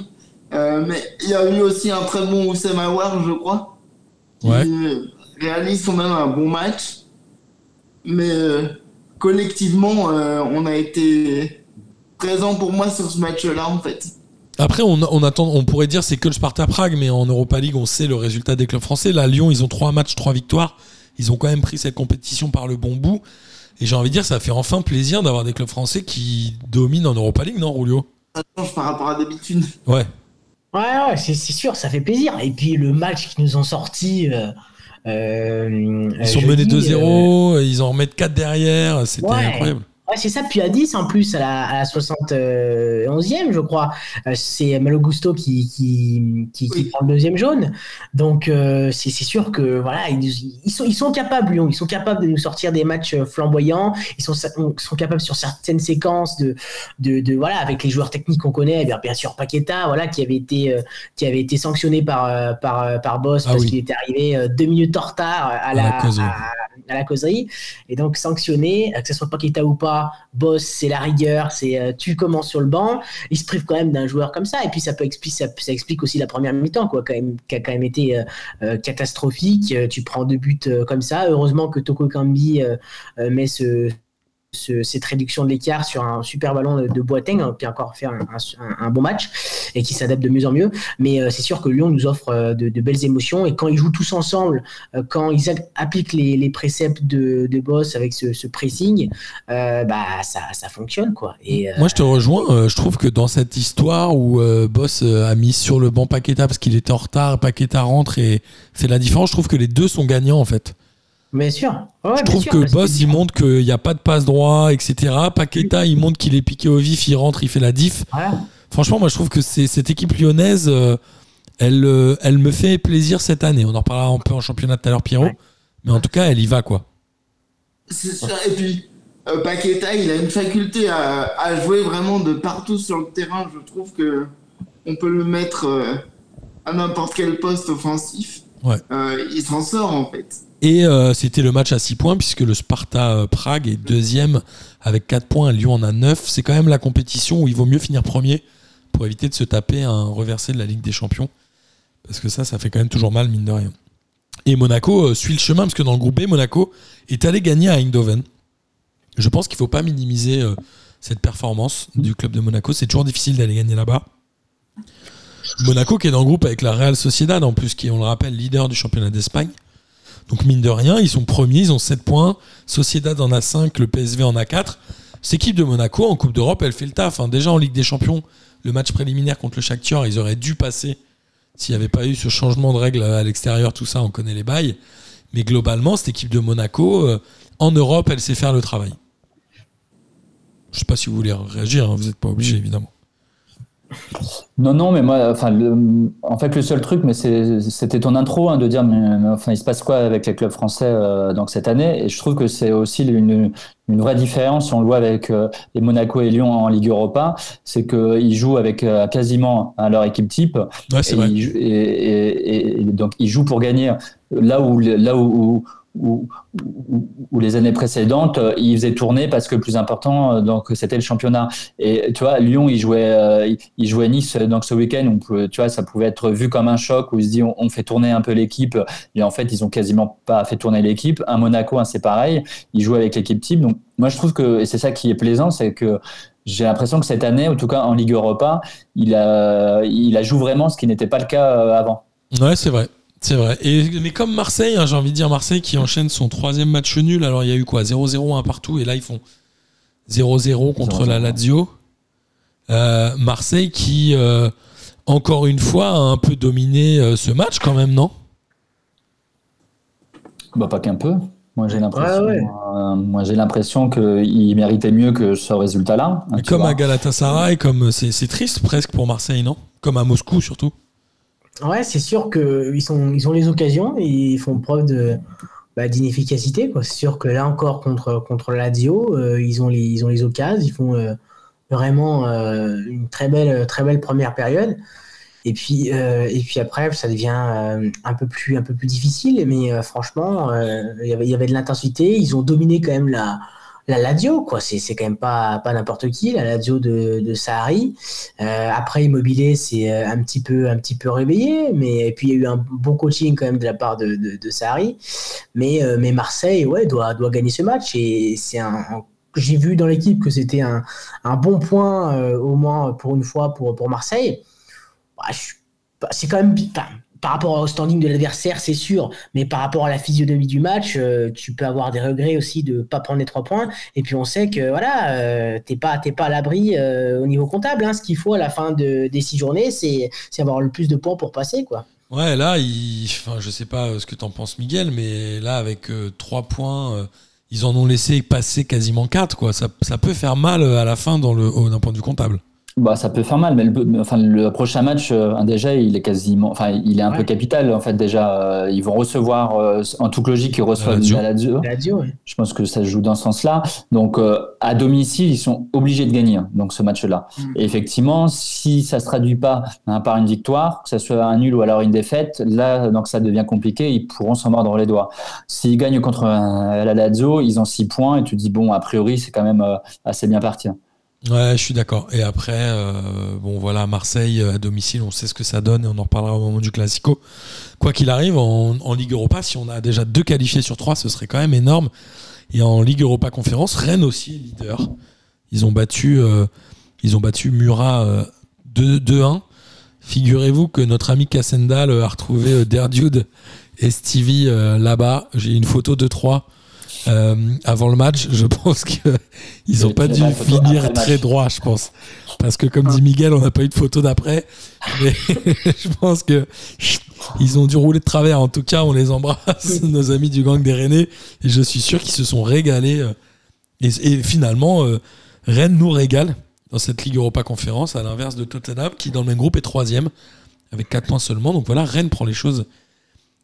Mais il y a eu aussi un très bon Oussem Aouar, je crois. Qui Ouais. euh, réalise quand même un bon match. Mais euh, collectivement, euh, on a été présent pour moi sur ce match-là, en fait. Après, on, on attend, on pourrait dire c'est que le Sparta Prague, mais en Europa League, on sait le résultat des clubs français. Là, Lyon, ils ont trois matchs, trois victoires. Ils ont quand même pris cette compétition par le bon bout. Et j'ai envie de dire, ça fait enfin plaisir d'avoir des clubs français qui dominent en Europa League, non, Rulio Ça change par rapport à d'habitude. Ouais. Ouais, ouais, c'est c'est sûr, ça fait plaisir. Et puis le match qu'ils nous ont sorti. euh, euh, Ils sont menés 2-0, ils en remettent 4 derrière. C'était Ouais. incroyable. Ouais, c'est ça, puis à 10 en plus, à la, à la 71e, je crois. Euh, C'est Malo Gusto qui, qui, qui, qui Oui. prend le deuxième jaune. Donc, euh, c'est sûr que voilà, ils, ils, sont, ils sont capables, Lyon. Ils sont capables de nous sortir des matchs euh, flamboyants. Ils sont, capables sur certaines séquences de, de, de voilà, avec les joueurs techniques qu'on connaît. Eh Bien, bien sûr, Paqueta, voilà, qui avait été, euh, qui avait été sanctionné par, par, par Boss Ah parce oui. qu'il était arrivé deux minutes en retard à À la, à- à la causerie. Et donc, sanctionné, que ce soit Paqueta ou pas, boss, c'est la rigueur, c'est euh, tu commences sur le banc. Il se prive quand même d'un joueur comme ça. Et puis, ça peut explique aussi la première mi-temps, quoi, quand même, qui a quand même été euh, euh, catastrophique. Tu prends deux buts comme ça. Heureusement que Toko Kambi met ce, ce- cette réduction de l'écart sur un super ballon de, de Boateng, hein, qui a encore fait un, bon match et qui s'adapte de mieux en mieux. Mais euh, c'est sûr que Lyon nous offre euh, de, belles émotions et quand ils jouent tous ensemble, euh, quand ils appliquent les, préceptes de, Boss avec ce, pressing, bah ça, fonctionne quoi. Moi, je te rejoins. je trouve que dans cette histoire où Boss a mis sur le banc Paqueta parce qu'il était en retard, Paqueta rentre et fait la différence, je trouve que les deux sont gagnants en fait. Bien sûr. Ouais, Je trouve sûr, que Boss, il montre qu'il n'y a pas de passe droit, etc. Paqueta, il montre qu'il est piqué au vif, il rentre, il fait la diff. Voilà. Franchement, moi, je trouve que c'est cette équipe lyonnaise, euh, elle, euh, elle me fait plaisir cette année. On en reparlera un peu en championnat tout à l'heure, Pierrot. Ouais. Mais en tout cas, elle y va, quoi. C'est ça. Et puis, euh, Paqueta, il a une faculté à, à jouer vraiment de partout sur le terrain. Je trouve que on peut le mettre euh, à n'importe quel poste offensif. Ouais. Euh, il s'en sort en fait. Et euh, c'était le match à 6 points, puisque le Sparta euh, Prague est deuxième avec 4 points. Lyon en a 9. C'est quand même la compétition où il vaut mieux finir premier pour éviter de se taper un reversé de la Ligue des Champions. Parce que ça, ça fait quand même toujours mal, mine de rien. Et Monaco euh, suit le chemin, parce que dans le groupe B, Monaco est allé gagner à Eindhoven. Je pense qu'il ne faut pas minimiser cette performance du club de Monaco. C'est toujours difficile d'aller gagner là-bas. Monaco qui est dans le groupe avec la Real Sociedad, en plus, qui est, on le rappelle, leader du championnat d'Espagne. Donc mine de rien, ils sont premiers, ils ont 7 points. Sociedad en a 5, le PSV en a 4. Cette équipe de Monaco en Coupe d'Europe, elle fait le taf. hein. Déjà en Ligue des Champions, le match préliminaire contre le Shakhtar, ils auraient dû passer s'il n'y avait pas eu ce changement de règles à l'extérieur, tout ça, on connaît les bails. Mais globalement, cette équipe de Monaco, euh, en Europe, elle sait faire le travail. Je sais pas si vous voulez réagir, hein, vous n'êtes pas obligé évidemment. Non, non, mais moi, enfin, le- en fait, le seul truc, mais c'était ton intro hein, de dire, mais, mais enfin, il se passe quoi avec les clubs français euh, donc cette année? Et je trouve que c'est aussi une, une vraie différence, on le voit avec euh, les Monaco et Lyon en Ligue Europa, c'est qu'ils jouent avec euh, quasiment hein, leur équipe type. Ouais, et, vrai. ils et- et- et- et donc, ils jouent pour gagner. Là où, là où, où, où- les années précédentes, euh, ils faisaient tourner parce que le plus important, euh, donc c'était le championnat. Et tu vois, Lyon, il jouait, euh, il- il jouait Nice donc ce week-end. Tu vois, ça pouvait être vu comme un choc où il se dit on, fait tourner un peu l'équipe. Et en fait, ils ont quasiment pas fait tourner l'équipe. Un Monaco, c'est pareil. Ils jouent avec l'équipe type. Donc moi, je trouve que et c'est ça qui est plaisant, c'est que j'ai l'impression que cette année, en tout cas en Ligue Europa, il a joue vraiment, ce qui n'était pas le cas euh, avant. Ouais, c'est vrai. C'est vrai. Et, mais comme Marseille, hein, j'ai envie de dire Marseille qui enchaîne son troisième match nul. Alors il y a eu quoi? 0-0, 1 partout. Et là, ils font 0-0 contre 0-0. la Lazio. Euh, Marseille qui, euh, encore une fois, a un peu dominé euh, ce match quand même, non? Bah, pas qu'un peu. Moi, j'ai l'impression, Ouais, ouais. euh, moi, j'ai l'impression qu'il méritait mieux que ce résultat-là. hein, Comme vois. à Galatasaray, comme c'est c'est triste presque pour Marseille, non? Comme à Moscou surtout. Ouais, c'est sûr qu'ils sont, ils ont les occasions et ils font preuve bah, d'inefficacité. C'est sûr que là encore, contre, contre la Lazio, euh, ils, ont les, ils ont les occasions, ils font euh, vraiment euh, une très belle, très belle première période. Et puis, et puis après, ça devient un, peu plus, un peu plus difficile. Mais franchement, il y avait de l'intensité. Ils ont dominé quand même la, la Lazio. quoi. C'est c'est quand même pas, pas n'importe qui, la Lazio de, Sarri. Euh, après, Immobilier, c'est euh, un petit peu, un petit peu réveillé, mais et puis il y a eu un bon coaching quand même de la part de, de. Mais, euh, mais Marseille, ouais, doit, doit gagner ce match c'est un. J'ai vu dans l'équipe que c'était un, bon point au moins pour une fois pour, Marseille. Bah, pas- c'est quand même par rapport au standing de l'adversaire, c'est sûr, mais par rapport à la physionomie du match, euh, tu peux avoir des regrets aussi de pas prendre les trois points. Et puis on sait que voilà, euh, t'es pas pas à l'abri euh, au niveau comptable. hein. Ce qu'il faut à la fin de, des six journées, c'est avoir le plus de points pour passer quoi. Ouais, là, il... enfin, je sais pas ce que t'en penses, Miguel, mais là, avec 3 points, ils en ont laissé passer quasiment 4, quoi. Ça, peut faire mal à la fin dans le, d'un point de vue comptable. Bah, ça peut faire mal, mais le, enfin, le prochain match, euh, déjà, il est quasiment, enfin, il est un Ouais. peu capital en fait. Déjà, Euh, ils vont recevoir, euh, en toute logique, ils reçoivent Lazio. la Lazio. La Lazio, ouais. Je pense que ça se joue dans ce sens-là. Donc, euh, à domicile, ils sont obligés de gagner hein, donc ce match-là. Mm. Et effectivement, si ça se traduit pas hein, par une victoire, que ce soit un nul ou alors une défaite, là, donc ça devient compliqué. Ils pourront s'en mordre les doigts. S'ils gagnent contre euh, la Lazio, ils ont six points et tu te dis bon, a priori, c'est quand même euh, assez bien parti. hein. Ouais, je suis d'accord. Et après, euh, bon, voilà, Marseille euh, à domicile, on sait ce que ça donne et on en reparlera au moment du Classico. Quoi qu'il arrive, en, Ligue Europa, si on a déjà deux qualifiés sur trois, ce serait quand même énorme. Et en Ligue Europa Conférence, Rennes aussi est leader. Ils ont battu, euh, ils ont battu Murat euh, 2 2-1. Figurez-vous que notre ami Cassendal a retrouvé Derdude et Stevie là-bas. J'ai une photo de 3 avant le match. Je pense qu'ils n'ont pas dû finir très droit, je pense. Parce que comme dit Miguel, on n'a pas eu de photo d'après. Mais je pense que ils ont dû rouler de travers. En tout cas, on les embrasse, nos amis du gang des Rennais. Et je suis sûr qu'ils se sont régalés. euh, Et, et finalement, euh, Rennes nous régale dans cette Ligue Europa Conférence, à l'inverse de Tottenham, qui dans le même groupe est troisième, avec 4 points seulement. Donc voilà, Rennes prend les choses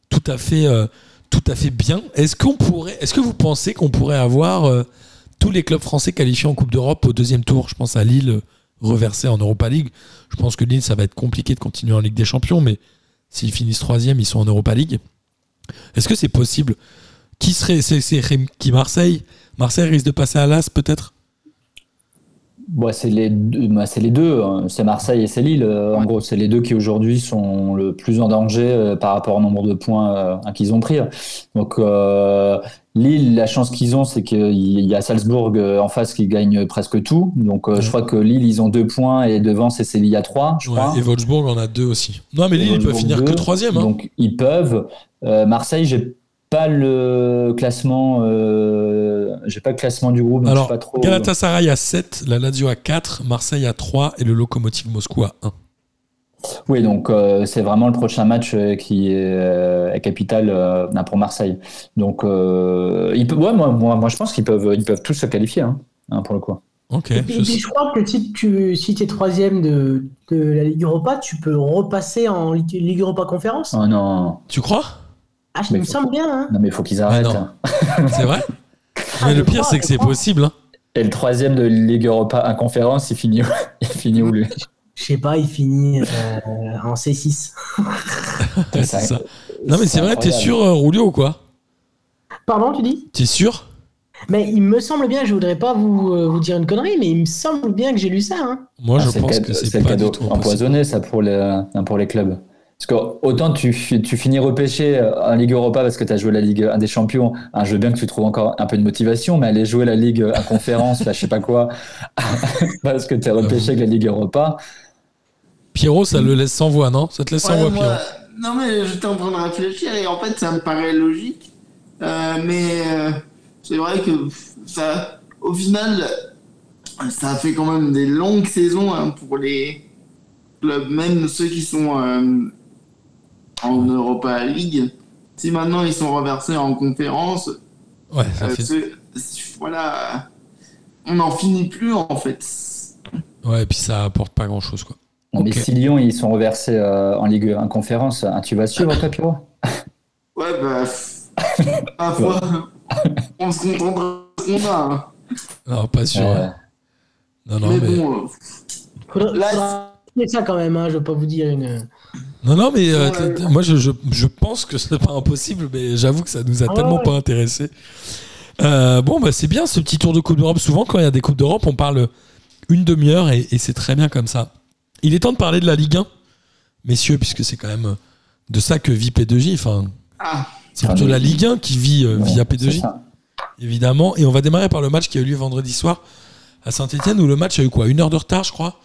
tout à fait, euh, tout à fait bien. Est-ce qu'on pourrait, est-ce que vous pensez qu'on pourrait avoir euh, tous les clubs français qualifiés en Coupe d'Europe au deuxième tour? Je pense à Lille euh, reversé en Europa League. Je pense que Lille, ça va être compliqué de continuer en Ligue des Champions, mais s'ils finissent troisième, ils sont en Europa League. Est-ce que c'est possible? Qui serait, c'est, Marseille? Marseille risque de passer à l'As peut-être? Bon, c'est les deux, bah, c'est les deux, hein. c'est Marseille et c'est Lille. euh, En gros, c'est les deux qui aujourd'hui sont le plus en danger euh, par rapport au nombre de points euh, qu'ils ont pris. Donc euh, Lille, la chance qu'ils ont, c'est qu'il y a Salzbourg en face qui gagne presque tout. Donc je crois que Lille, ils ont deux points et devant c'est Séville à trois, je Ouais, crois. Et Wolfsburg en a deux aussi. Non, mais Lille, ils peuvent finir que troisième. Hein. Donc ils peuvent. Marseille, j'ai pas le classement, euh, j'ai pas le classement du groupe. je Alors, pas trop. Galatasaray à 7, la Lazio à 4, Marseille à 3 et le Lokomotiv Moscou à 1. Oui, donc euh, c'est vraiment le prochain match euh, qui est, euh, est capital euh, pour Marseille. Donc, euh, ils peuvent- ouais, moi, moi, moi, je pense qu'ils peuvent, ils peuvent tous se qualifier, hein, hein, pour le coup. Ok. Et puis, et puis, je crois que si tu si es troisième de, de la Ligue Europa, tu peux repasser en Ligue, Ligue Europa Conférence. Oh non, Tu crois? Ah, Mais me semble bien. Hein. non mais il faut qu'ils arrêtent. hein. C'est vrai Ah, Mais je le pire, c'est que je c'est possible. hein. Et le troisième de Ligue Europa à conférence, il finit, où il finit où lui Je sais pas, il finit euh, en C6. Ouais, c'est ça- ça. Non, mais c'est vrai, t'es sûr, euh, Rulio, ou quoi Pardon, tu dis T'es sûr Mais il me semble bien, je voudrais pas vous, euh, vous dire une connerie, mais il me semble bien que j'ai lu ça. Hein. Moi, Ah, je pense que c'est pas cadeau du tout impossible. empoisonné, ça, pour les, pour les clubs. Parce que autant tu, fi- tu finis repêché en Ligue Europa parce que tu as joué la Ligue 1 des Champions, hein, je veux bien que tu trouves encore un peu de motivation, mais aller jouer la Ligue 1 conférence, là, je sais pas quoi, parce que tu es repêché avec la Ligue Europa. Pierrot, ça le laisse sans voix, non? Ça te laisse sans Ouais, voix, moi- Pierrot. non, mais j'étais en train de réfléchir et en fait, ça me paraît logique. Euh, mais euh, c'est vrai que ça, au final, ça fait quand même des longues saisons hein, pour les clubs, même ceux qui sont euh, en Europa League. Si maintenant ils sont reversés en conférence, Ouais, ça euh, fait. voilà, on n'en finit plus en fait. Ouais, et puis ça apporte pas grand chose, quoi. Non, Mais si Lyon, ils sont reversés euh, en Ligue 1 conférence, hein, tu vas suivre, toi, Pierrot? Ouais, bah, à fois, on se contentera de ce qu'on a. hein. Non, pas sûr. Ouais. Non, non, mais, mais. bon, euh, Faudra, Là, essayer ça quand même, hein, je vais pas vous dire une. Non, non, mais euh, moi, je, je, je pense que ce n'est pas impossible, mais j'avoue que ça nous a Ah tellement ouais. pas intéressé. bon, bah, c'est bien ce petit tour de Coupe d'Europe. Souvent, quand il y a des Coupes d'Europe, on parle une demi-heure et, et c'est très bien comme ça. Il est temps de parler de la Ligue 1, messieurs, puisque c'est quand même de ça que vit P2J. Enfin, ah, c'est plutôt la Ligue 1 qui vit euh, Ouais, via c'est P2J, ça. évidemment. Et on va démarrer par le match qui a eu lieu vendredi soir à Saint-Etienne, où le match a eu quoi? Une heure de retard, je crois?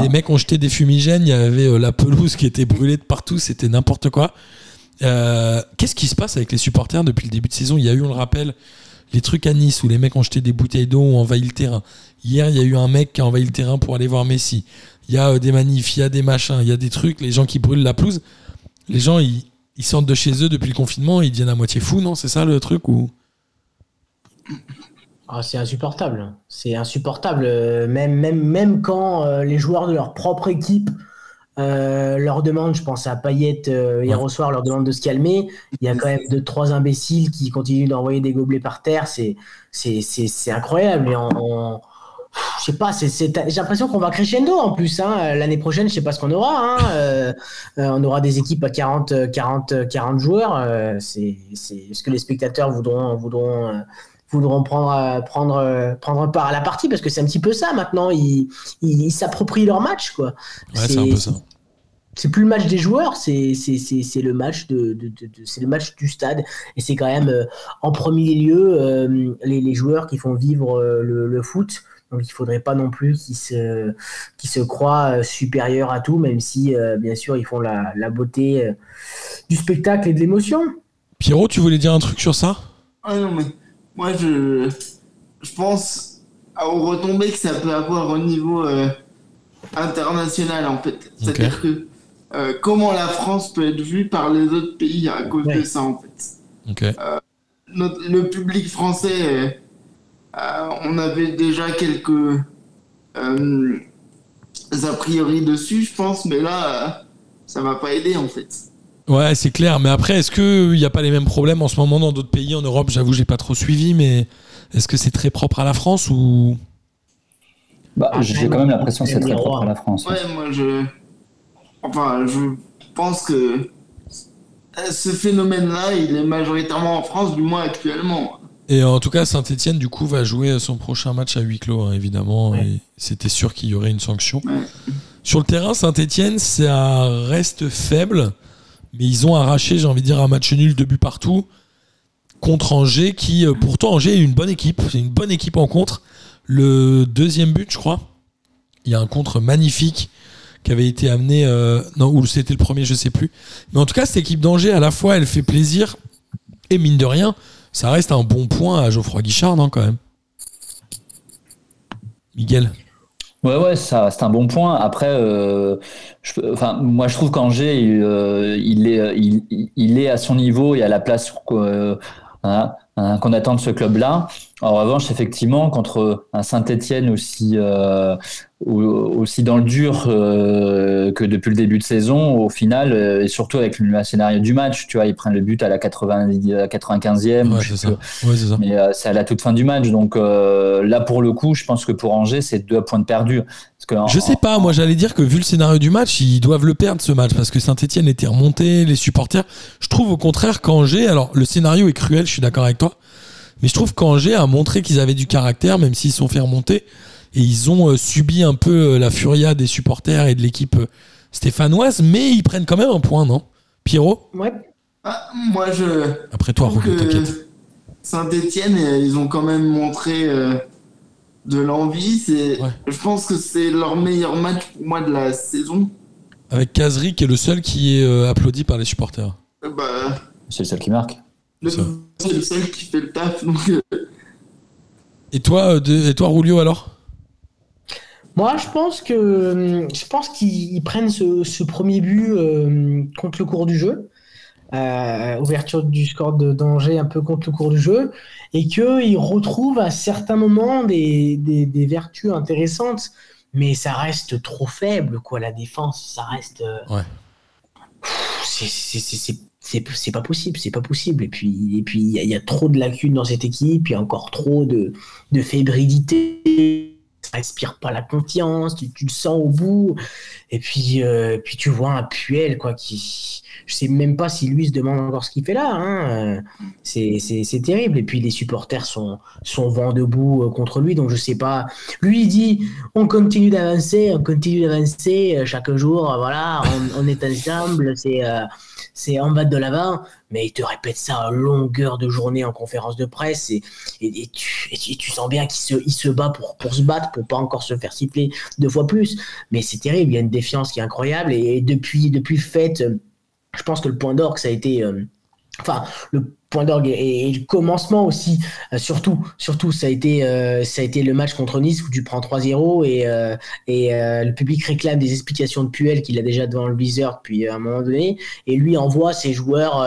Les mecs ont jeté des fumigènes, il y avait euh, la pelouse qui était brûlée de partout, c'était n'importe quoi. Euh, Qu'est-ce qui se passe avec les supporters depuis le début de saison? Il y a eu, on le rappelle, les trucs à Nice où les mecs ont jeté des bouteilles d'eau, ont envahi le terrain. Hier, il y a eu un mec qui a envahi le terrain pour aller voir Messi. Il y a euh, des manifs, il y a des machins, il y a des trucs, les gens qui brûlent la pelouse. Les gens, ils, sortent de chez eux depuis le confinement, ils deviennent à moitié fous, non? C'est ça le truc ou? Ah, c'est insupportable. C'est insupportable. Euh, Même, même, même quand euh, les joueurs de leur propre équipe euh, leur demandent, je pense à Payet euh, hier au soir, leur demande de se calmer. Il y a quand même deux, trois imbéciles qui continuent d'envoyer des gobelets par terre. C'est, c'est, c'est, c'est incroyable. Et on, on- je sais pas, c'est, c'est- j'ai l'impression qu'on va crescendo en plus. Hein. L'année prochaine, je sais pas ce qu'on aura. Hein. Euh, euh, on aura des équipes à 40, 40, 40 joueurs. Euh, c'est, c'est ce que les spectateurs voudront, voudront, euh, voudront prendre, euh, prendre, euh, prendre part à la partie parce que c'est un petit peu ça maintenant. Ils s'approprient leur match. Quoi. Ouais, c'est un peu ça. C'est plus le match des joueurs, c'est c'est- c'est- c'est le match de, de- de- de- c'est le match du stade et c'est quand même euh, en premier lieu euh, les, les joueurs qui font vivre euh, le, le foot. Donc il faudrait pas non plus qu'ils se qu'ils se croient euh, supérieurs à tout, même si euh, bien sûr ils font la, la beauté euh, du spectacle et de l'émotion. Pierrot, tu voulais dire un truc sur ça? Ah non, mais moi, je, je pense aux retombées que ça peut avoir au niveau euh, international, en fait. C'est-à-dire que euh, comment la France peut être vue par les autres pays à cause Ouais. de ça, en fait. Ok. notre- le public français, euh, euh, on avait déjà quelques euh, a priori dessus, je pense, mais là, euh, ça va pas aider en fait. Ouais, c'est clair. Mais après, est-ce qu'il n'y a pas les mêmes problèmes en ce moment dans d'autres pays en Europe? J'avoue, j'ai pas trop suivi, mais est-ce que c'est très propre à la France ou? Bah, Ah, J'ai quand même l'impression que c'est très propre à la France. Ouais, moi je. Enfin, je pense que euh, ce phénomène-là, il est majoritairement en France, du moins actuellement. Et en tout cas, Saint-Etienne, du coup, va jouer son prochain match à huis clos, hein, évidemment. Ouais. Et c'était sûr qu'il y aurait une sanction. Ouais. Sur le terrain, Saint-Etienne, ça reste faible. Mais ils ont arraché, j'ai envie de dire, un match nul de but partout contre Angers, qui euh, pourtant Angers est une bonne équipe. C'est une bonne équipe en contre. Le deuxième but, je crois, il y a un contre magnifique qui avait été amené. euh, non, ou c'était le premier, je sais plus. Mais en tout cas, cette équipe d'Angers, à la fois, elle fait plaisir. Et mine de rien, ça reste un bon point à Geoffroy Guichard, non, quand même? Miguel? Ouais, ouais, ça, c'est un bon point. Après, euh, je- enfin, moi, je trouve qu'Angers, il, euh, il est, il, il est à son niveau et à la place euh, voilà, hein, qu'on attend de ce club-là. En revanche, effectivement, contre un Saint-Etienne aussi, euh, aussi dans le dur euh, que depuis le début de saison, au final, euh, et surtout avec le scénario du match, tu vois, ils prennent le but à la 90, à 95e. Ouais, je c'est sais ça. plus. Ouais, c'est ça. Mais c'est à la toute fin du match. Donc là, pour le coup, je pense que pour Angers, c'est deux points de perdus. Parce que en- Je sais pas, moi j'allais dire que vu le scénario du match, ils doivent le perdre ce match parce que Saint-Etienne était remonté, les supporters. Je trouve au contraire qu'Angers, alors le scénario est cruel, je suis d'accord avec toi, mais je trouve qu'Angers a montré qu'ils avaient du caractère, même s'ils se sont fait remonter, et ils ont euh, subi un peu euh, la furia des supporters et de l'équipe euh, stéphanoise, mais ils prennent quand même un point, non? Pierrot? Ouais. Ah, moi, je Après toi, Roulio, t'inquiète. que Saint-Etienne, ils ont quand même montré euh, de l'envie. C'est, Ouais. Je pense que c'est leur meilleur match pour moi de la saison. Avec Kazri qui est le seul qui est euh, applaudi par les supporters. Euh, Bah, C'est le seul qui marque. le-. C'est le seul qui fait le taf. Donc, euh, Et toi, euh, de- et toi Roulio alors? Moi, je pense que je pense qu'ils ils prennent ce, ce premier but euh, contre le cours du jeu, euh, ouverture du score de danger un peu contre le cours du jeu, et qu'ils retrouvent à certains moments des, des, des vertus intéressantes, mais ça reste trop faible, quoi. La défense, ça reste. euh, Ouais. C'est- c'est- pas possible, c'est pas possible. Et puis, et puis il y, a- trop de lacunes dans cette équipe, il y a encore trop de, de fébrilité. Ça respire pas la confiance, tu, le sens au bout. Et puis, euh, puis tu vois un Puel, quoi, qui. Je sais même pas si lui se demande encore ce qu'il fait là. Hein. C'est terrible. Et puis les supporters sont, sont vent debout euh, contre lui, donc je sais pas. Lui, il dit on continue d'avancer, on continue d'avancer euh, chaque jour, voilà, on, est ensemble, c'est. C'est en bas de l'avant, mais il te répète ça à longueur de journée en conférence de presse et, tu, sens bien qu'il se, il se bat pour, pour se battre, pour pas encore se faire siffler deux fois plus. Mais c'est terrible, il y a une défiance qui est incroyable et, depuis, depuis fait, euh, je pense que le point d'orgue, ça a été. euh, Enfin, le point d'orgue et, le commencement aussi, euh, surtout, surtout, ça a été, euh, ça a été le match contre Nice où tu prends 3-0 et, euh, et le public réclame des explications de Puel qu'il a déjà devant le viseur depuis un moment donné, et lui envoie ses joueurs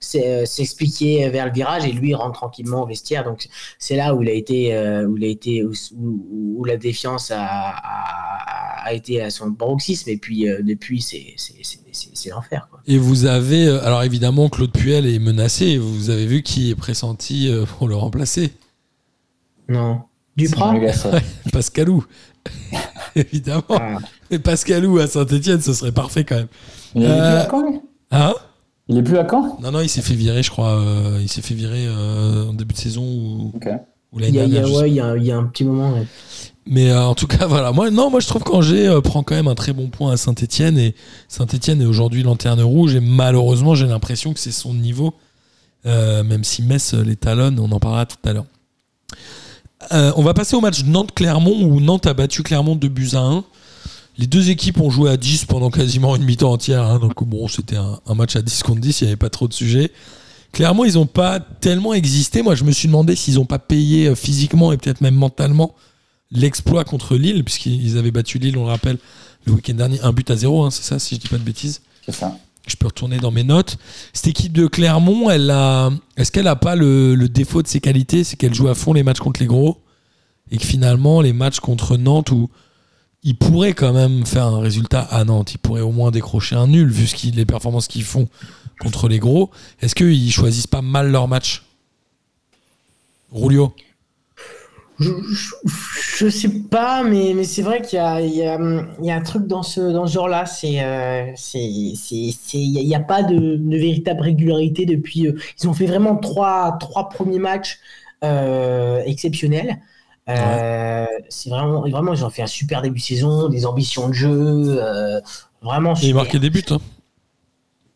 s'e- s'expliquer vers le virage et lui rentre tranquillement au vestiaire. Donc c'est là où il a été, où il a été, où, la défiance a, a, été à son paroxysme et puis depuis c'est l'enfer. Et vous avez, alors évidemment, Claude Puel est menacé. et Vous avez vu qui est pressenti euh, pour le remplacer Non. Duprat. Monégasque. Pascalou. évidemment. Ah. Et Pascalou à Saint-Etienne, ce serait parfait quand même. Il est plus Euh, à Caen, lui? Hein? Il est plus à Caen? Non, non, il s'est fait virer, je crois. euh, il s'est fait virer euh, en début de saison ou, l'année il dernière. ouais, il y a, il y a un petit moment. ouais. Mais euh, en tout cas, voilà. Moi, non, moi je trouve qu'Angers euh, prend quand même un très bon point à Saint-Etienne et Saint-Etienne est aujourd'hui lanterne rouge et malheureusement, j'ai l'impression que c'est son niveau, euh, même si Metz euh, les talonne, on en parlera tout à l'heure. Euh, on va passer au match Nantes-Clermont où Nantes a battu Clermont 2 buts à 1. Les deux équipes ont joué à 10 pendant quasiment une mi-temps entière. hein. donc bon, c'était un, match à 10 contre 10, il n'y avait pas trop de sujets. Clairement, ils n'ont pas tellement existé. Moi, je me suis demandé s'ils n'ont pas payé physiquement et peut-être même mentalement l'exploit contre Lille, puisqu'ils avaient battu Lille, on le rappelle, le week-end dernier, un but à zéro, hein, c'est ça, si je dis pas de bêtises? C'est ça. Je peux retourner dans mes notes. Cette équipe de Clermont, elle a, est-ce qu'elle n'a pas le, défaut de ses qualités, c'est qu'elle joue à fond les matchs contre les gros, et que finalement, les matchs contre Nantes, où ils pourraient quand même faire un résultat à Nantes, ils pourraient au moins décrocher un nul, vu ce les performances qu'ils font contre les gros, est-ce qu'ils choisissent pas mal leur match? Roulio Je, je, je sais pas, mais, mais c'est vrai qu'il y a, il y, a, il y a un truc dans ce, dans ce genre-là. C'est, euh, c'est, c'est, c'est- il n'y a, pas de, de véritable régularité depuis. euh, ils ont fait vraiment trois, trois premiers matchs euh, exceptionnels. C'est vraiment, vraiment, ils ont fait un super début de saison, des ambitions de jeu, vraiment Et ils super. marquaient des buts. Hein.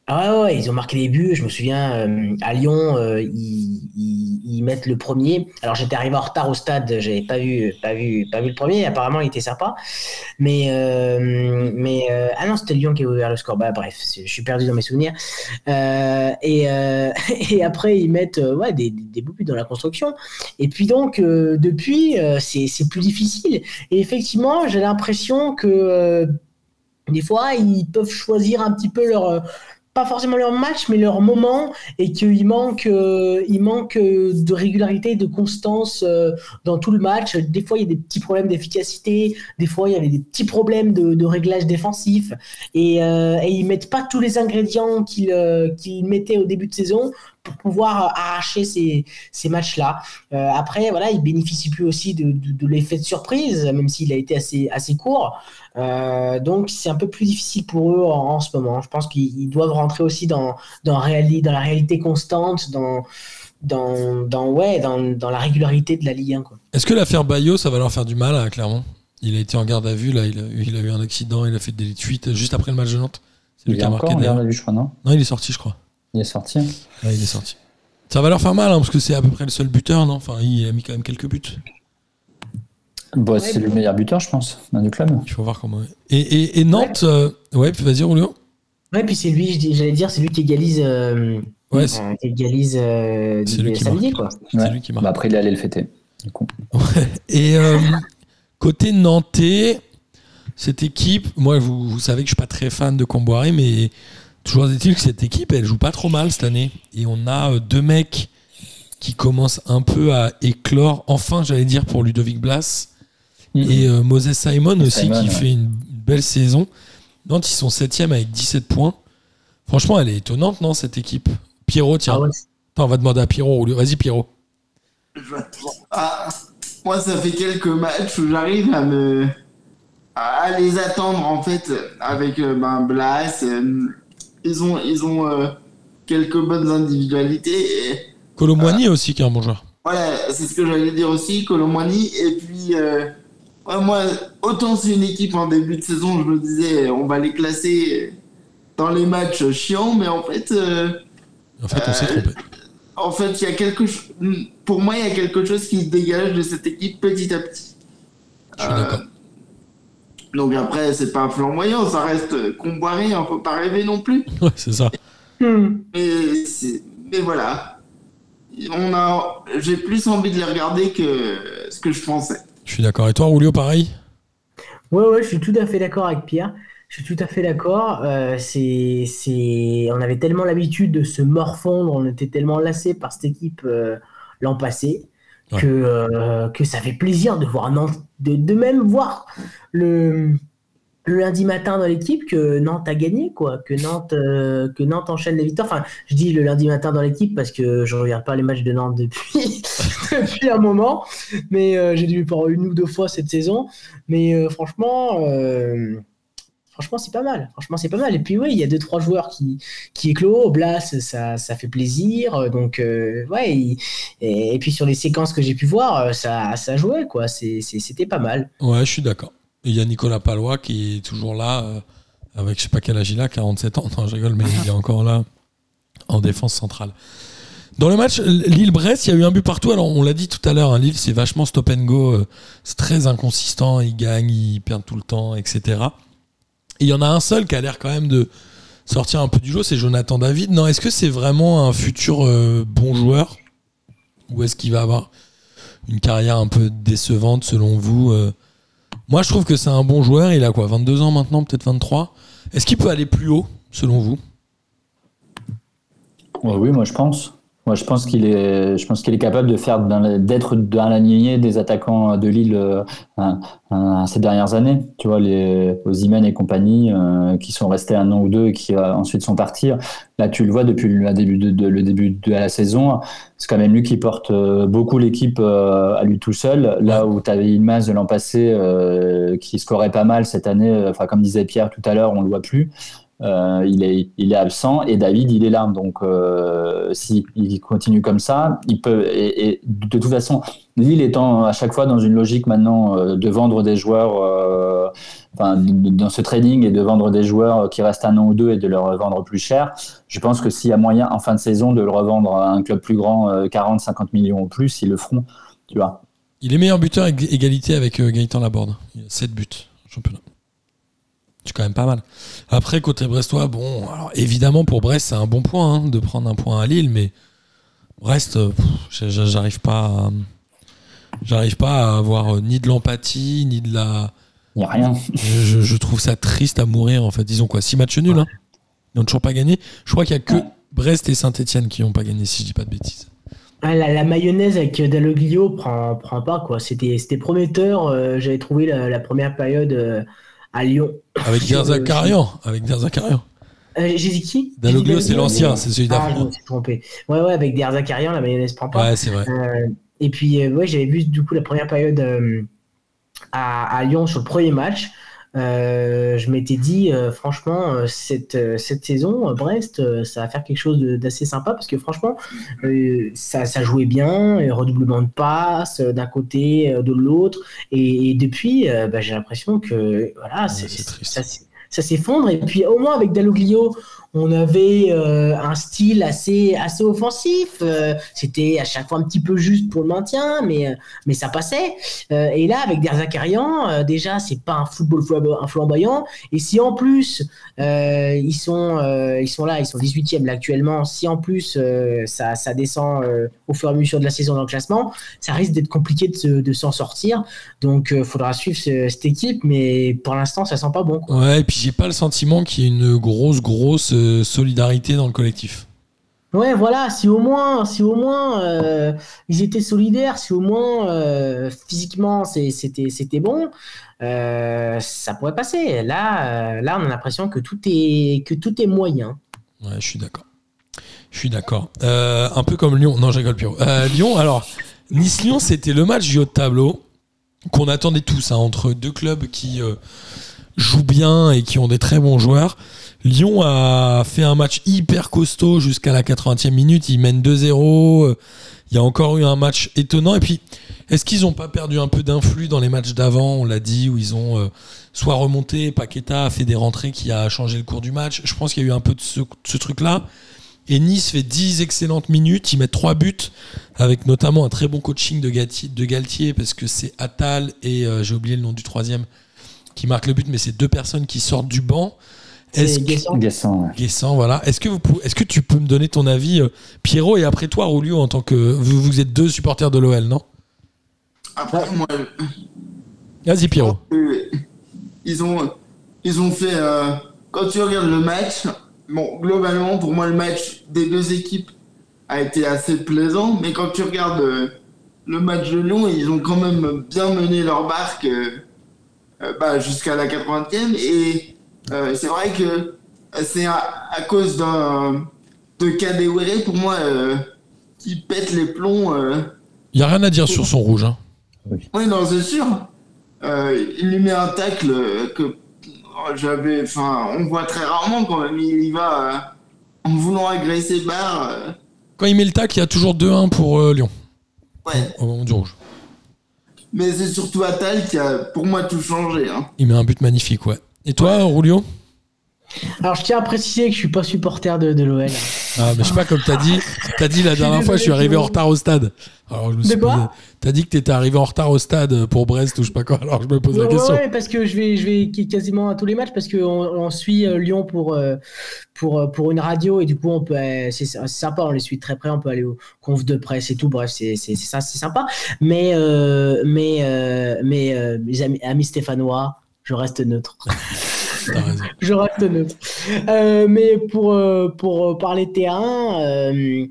Ah ouais, ils ont marqué les buts. Je me souviens, euh, à Lyon, euh, ils, mettent le premier. Alors j'étais arrivé en retard au stade, j'avais pas vu, pas vu, pas vu le premier. Apparemment, il était sympa. Mais, euh, mais ah non, c'était Lyon qui a ouvert le score. Bah bref, je suis perdu dans mes souvenirs. Et, et après, ils mettent ouais, des, des beaux buts dans la construction. Et puis donc, depuis, c'est plus difficile. Et effectivement, j'ai l'impression que des fois, ils peuvent choisir un petit peu leur, pas forcément leur match, mais leur moment, et qu'il manque, euh, il manque euh, de régularité, de constance euh, dans tout le match. Des fois, il y a des petits problèmes d'efficacité, des fois, il y avait des petits problèmes de, réglage défensif, et, euh, et ils mettent pas tous les ingrédients qu'ils qu'ils mettaient au début de saison pour pouvoir arracher ces, ces matchs-là. Après, voilà, ils bénéficient plus aussi de, de, de l'effet de surprise, même s'il a été assez, assez court. Euh, donc c'est un peu plus difficile pour eux en, en ce moment. Je pense qu'ils ils doivent rentrer aussi dans, dans, réali- dans la réalité constante, dans, dans, dans, ouais, dans, dans la régularité de la Ligue 1. Quoi. Est-ce que l'affaire Bayo, ça va leur faire du mal à Clermont Il a été en garde à vue, là, il a, il a eu un accident, il a fait des de fuite juste après le match de Nantes. C'est lui Il qui a marqué regarde, je crois, non? Non, il est sorti, je crois. Il est sorti. Ouais, il est sorti. Ça va leur faire mal, hein, parce que c'est à peu près le seul buteur, non? Enfin, il a mis quand même quelques buts. Bah, c'est le meilleur buteur, je pense, du club. Il faut voir comment. Et, et, et Nantes, euh, ouais, puis vas-y, Roulio. Ouais, puis c'est lui, j'allais dire, c'est lui qui égalise, euh, Ouais, c'est euh, qui égalise euh, C'est lui samedi. Quoi. Ouais. lui qui marque. Bah, après, il est allé le fêter. Du coup. Et euh, côté nantais, cette équipe, moi, vous, vous savez que je suis pas très fan de Comboiré, mais toujours est-il que cette équipe, elle joue pas trop mal cette année. Et on a euh, deux mecs qui commencent un peu à éclore, enfin, j'allais dire, pour Ludovic Blas. Et euh, Moses Simon aussi, Simon, qui ouais. fait une belle saison. Nantes, ils sont 7 avec 17 points. Franchement, elle est étonnante, non, cette équipe? Pierrot, tiens. Ah ouais. Attends, on va demander à Pierrot. Vas-y, Pierrot. Ah, moi, ça fait quelques matchs où j'arrive à me à les attendre en fait avec euh, ben, Blas. euh, ils ont ils ont euh, quelques bonnes individualités. Et, aussi, qui est un bon joueur. voilà, c'est ce que j'allais dire aussi, Colomboigny. Et puis euh, ouais, moi, autant c'est une équipe en début de saison, je me disais on va les classer dans les matchs chiants, mais en fait. euh, En fait, on s'est Euh, trompé. en fait, il y a quelque chose. Pour moi, il y a quelque chose qui se dégage de cette équipe petit à petit. Je suis Euh, d'accord. Donc après, c'est pas flamboyant, ça reste comboiré, on peut pas rêver non plus. Ouais, c'est ça. Hmm. Mais, mais voilà. On a, j'ai plus envie de les regarder que ce que je pensais. Je suis d'accord. Et toi, Roulio, pareil? Ouais, ouais, je suis tout à fait d'accord avec Pierre. Je suis tout à fait d'accord. Euh, c'est, c'est... On avait tellement l'habitude de se morfondre, on était tellement lassés par cette équipe euh, l'an passé Ouais. que, euh, que ça fait plaisir de voir Nantes, de, de même voir le, le lundi matin dans l'équipe que Nantes a gagné, quoi, que Nantes, euh, que Nantes enchaîne les victoires. Enfin, je dis le lundi matin dans l'équipe parce que je regarde pas les matchs de Nantes depuis, depuis un moment, mais euh, j'ai dû voir une ou deux fois cette saison. Mais euh, franchement, franchement, c'est pas mal. Franchement, c'est pas mal. Et puis oui, il y a deux trois joueurs qui qui éclosent. Blas, ça, ça fait plaisir. Donc ouais. et, puis sur les séquences que j'ai pu voir, ça ça jouait quoi. C'était pas mal. Ouais, je suis d'accord. Et il y a Nicolas Palois qui est toujours là, euh, avec je sais pas quel âge il a, 47 ans. Non, je rigole, mais il est encore là en défense centrale. Dans le match Lille-Brest, il y a eu un but partout. Alors, on l'a dit tout à l'heure, hein, Lille, c'est vachement stop and go. euh, C'est très inconsistant. Ils gagnent, ils perdent tout le temps, etc. Et il y en a un seul qui a l'air quand même de sortir un peu du lot, c'est Jonathan David. Non, est-ce que c'est vraiment un futur euh, bon joueur? Ou est-ce qu'il va avoir une carrière un peu décevante selon vous Moi, je trouve que c'est un bon joueur. Il a quoi 22 ans maintenant, peut-être 23 Est-ce qu'il peut aller plus haut, selon vous? Oui, moi je pense. Moi je pense qu'il est, je pense qu'il est capable de faire d'être dans la lignée des attaquants de Lille euh, un- un- ces dernières années. Tu vois les Osimhen et compagnie euh, qui sont restés un an ou deux et qui euh, ensuite sont partis. Là tu le vois depuis le début de, de- le début de la saison. C'est quand même lui qui porte euh, beaucoup l'équipe euh, à lui tout seul. Là où tu avais Ilmaz de l'an passé qui scorait pas mal cette année. Enfin comme disait Pierre tout à l'heure, on le voit plus. Euh, il, est, absent et David il est là donc euh, si il continue comme ça il peut et, de toute façon Lille étant à chaque fois dans une logique maintenant euh, de vendre des joueurs euh, enfin dans ce trading et de vendre des joueurs qui restent un an ou deux et de leur vendre plus cher je pense que s'il y a moyen en fin de saison de le revendre à un club plus grand euh, 40 50 millions ou plus ils le feront tu vois Il est meilleur buteur égalité avec Gaëtan Laborde. Il a 7 buts championnat. C'est quand même pas mal. Après, côté brestois, bon, alors évidemment pour Brest, c'est un bon point hein, de prendre un point à Lille, mais Brest, euh, j'arrive pas à, j'arrive pas à avoir euh, ni de l'empathie, ni de la. il n'y a rien Je, trouve ça triste à mourir en fait. Ils ont quoi 6 matchs nuls hein Ils n'ont toujours pas gagné. Je crois qu'il y a que Ouais. Brest et Saint-Etienne qui n'ont pas gagné, si je dis pas de bêtises. Ah, la, la mayonnaise avec Dalloglio prend, prend pas quoi. C'était c'était prometteur. euh, J'avais trouvé la, la première période euh, à Lyon. Avec Derzakarian. Avec Derzakarian. Euh, J'ai dit qui? Dit c'est l'ancien, c'est celui Ah, d'avant. je me suis trompé. Ouais, ouais, avec Derzakarian, la mayonnaise prend pas. Ouais, c'est vrai. Euh, et puis, euh, ouais, j'avais vu du coup la première période euh, à, à Lyon sur le premier match. Euh, je m'étais dit, euh, franchement, euh, cette, euh, cette saison, Brest, ça va faire quelque chose d'assez sympa parce que franchement, euh, ça, ça jouait bien, redoublement de passes d'un côté, de l'autre. Et, et depuis, euh, bah, j'ai l'impression que voilà, c'est- c'est ça s'effondre. Et puis, au moins, avec Dalloglio, on avait euh, un style assez, assez offensif. Euh, C'était à chaque fois un petit peu juste pour le maintien, mais, euh, mais ça passait. Et là, avec Derzakarian, déjà, c'est pas un football flamboyant. Et si en plus, ils, sont, ils sont là, ils sont 18e là actuellement, si en plus ça, ça descend au fur et à mesure de la saison dans le classement, ça risque d'être compliqué de, se- de s'en sortir. Donc, il faudra suivre ce- cette équipe, mais pour l'instant, ça sent pas bon. Quoi. Ouais, et puis j'ai pas le sentiment qu'il y ait une grosse, grosse solidarité dans le collectif. Ouais, voilà, si au moins, si au moins euh, ils étaient solidaires, si au moins euh, physiquement c'était c'était bon, euh, ça pourrait passer. Là, là, on a l'impression que tout est que tout est moyen. Ouais, je suis d'accord. Je suis d'accord. Un peu comme Lyon. Non, je rigole, Pierrot. Lyon, alors, Nice-Lyon, c'était le match du haut de tableau qu'on attendait tous, hein, entre deux clubs qui jouent bien et qui ont des très bons joueurs. Lyon a fait un match hyper costaud jusqu'à la 80e minute. Ils mènent 2-0. Euh, Il y a encore eu un match étonnant. Et puis, est-ce qu'ils n'ont pas perdu un peu d'influx dans les matchs d'avant? On l'a dit, où ils ont euh, soit remonté, Paqueta a fait des rentrées qui a changé le cours du match. Je pense qu'il y a eu un peu de ce, truc-là. Et Nice fait 10 excellentes minutes. Ils mettent 3 buts, avec notamment un très bon coaching de Galtier, parce que c'est Attal et euh, j'ai oublié le nom du troisième qui marquent le but, mais c'est deux personnes qui sortent du banc. Est-ce que- Guessant. Guessant, ouais. Guessant, voilà. Est-ce que, vous pou- est-ce que tu peux me donner ton avis, euh, Pierrot, et après toi, Roulio, en tant que. Vous, vous êtes deux supporters de l'OL, non? Après, moi, Vas-y, Pierrot. Ils ont, ils ont fait. euh, quand tu regardes le match, bon, globalement, pour moi, le match des deux équipes a été assez plaisant, mais quand tu regardes euh, le match de Lyon, ils ont quand même bien mené leur barque bah, jusqu'à la 80e, et euh, c'est vrai que euh, c'est à, à cause d'un de Kadewere, pour moi, euh, qui pète les plombs. euh, Il n'y a rien à dire sur son rouge. Hein. oui, non, c'est sûr. Euh, il lui met un tacle euh, que euh, j'avais. Enfin, on voit très rarement quand même. Il y va euh, en voulant agresser Barre. euh, Quand il met le tac, il y a toujours 2-1 pour euh, Lyon, ouais. au moment du rouge. Mais c'est surtout Attal qui a, pour moi, tout changé. Hein. Il met un but magnifique, ouais. Et toi, Roulio Alors, je tiens à préciser que je suis pas supporter de, de l'OL. Ah, mais je sais pas, comme t'as dit, t'as dit la dernière fois, je suis arrivé en retard au stade. Alors, je me suis De quoi posé- T'as dit que t'étais arrivé en retard au stade pour Brest ou je sais pas quoi, alors je me pose la question. ouais, parce que je vais, je vais qu- quasiment à tous les matchs parce qu'on on suit euh, Lyon pour, euh, pour, euh, pour une radio et du coup, on peut, c'est sympa, on les suit de très près, on peut aller au conf de presse et tout. Bref, c'est c'est- c'est ça, c'est sympa. Mais, euh, mais, euh, mais euh, mes amis, amis stéphanois, je reste neutre. Je reste neutre. Euh, mais pour, euh, pour euh, parler terrain, euh,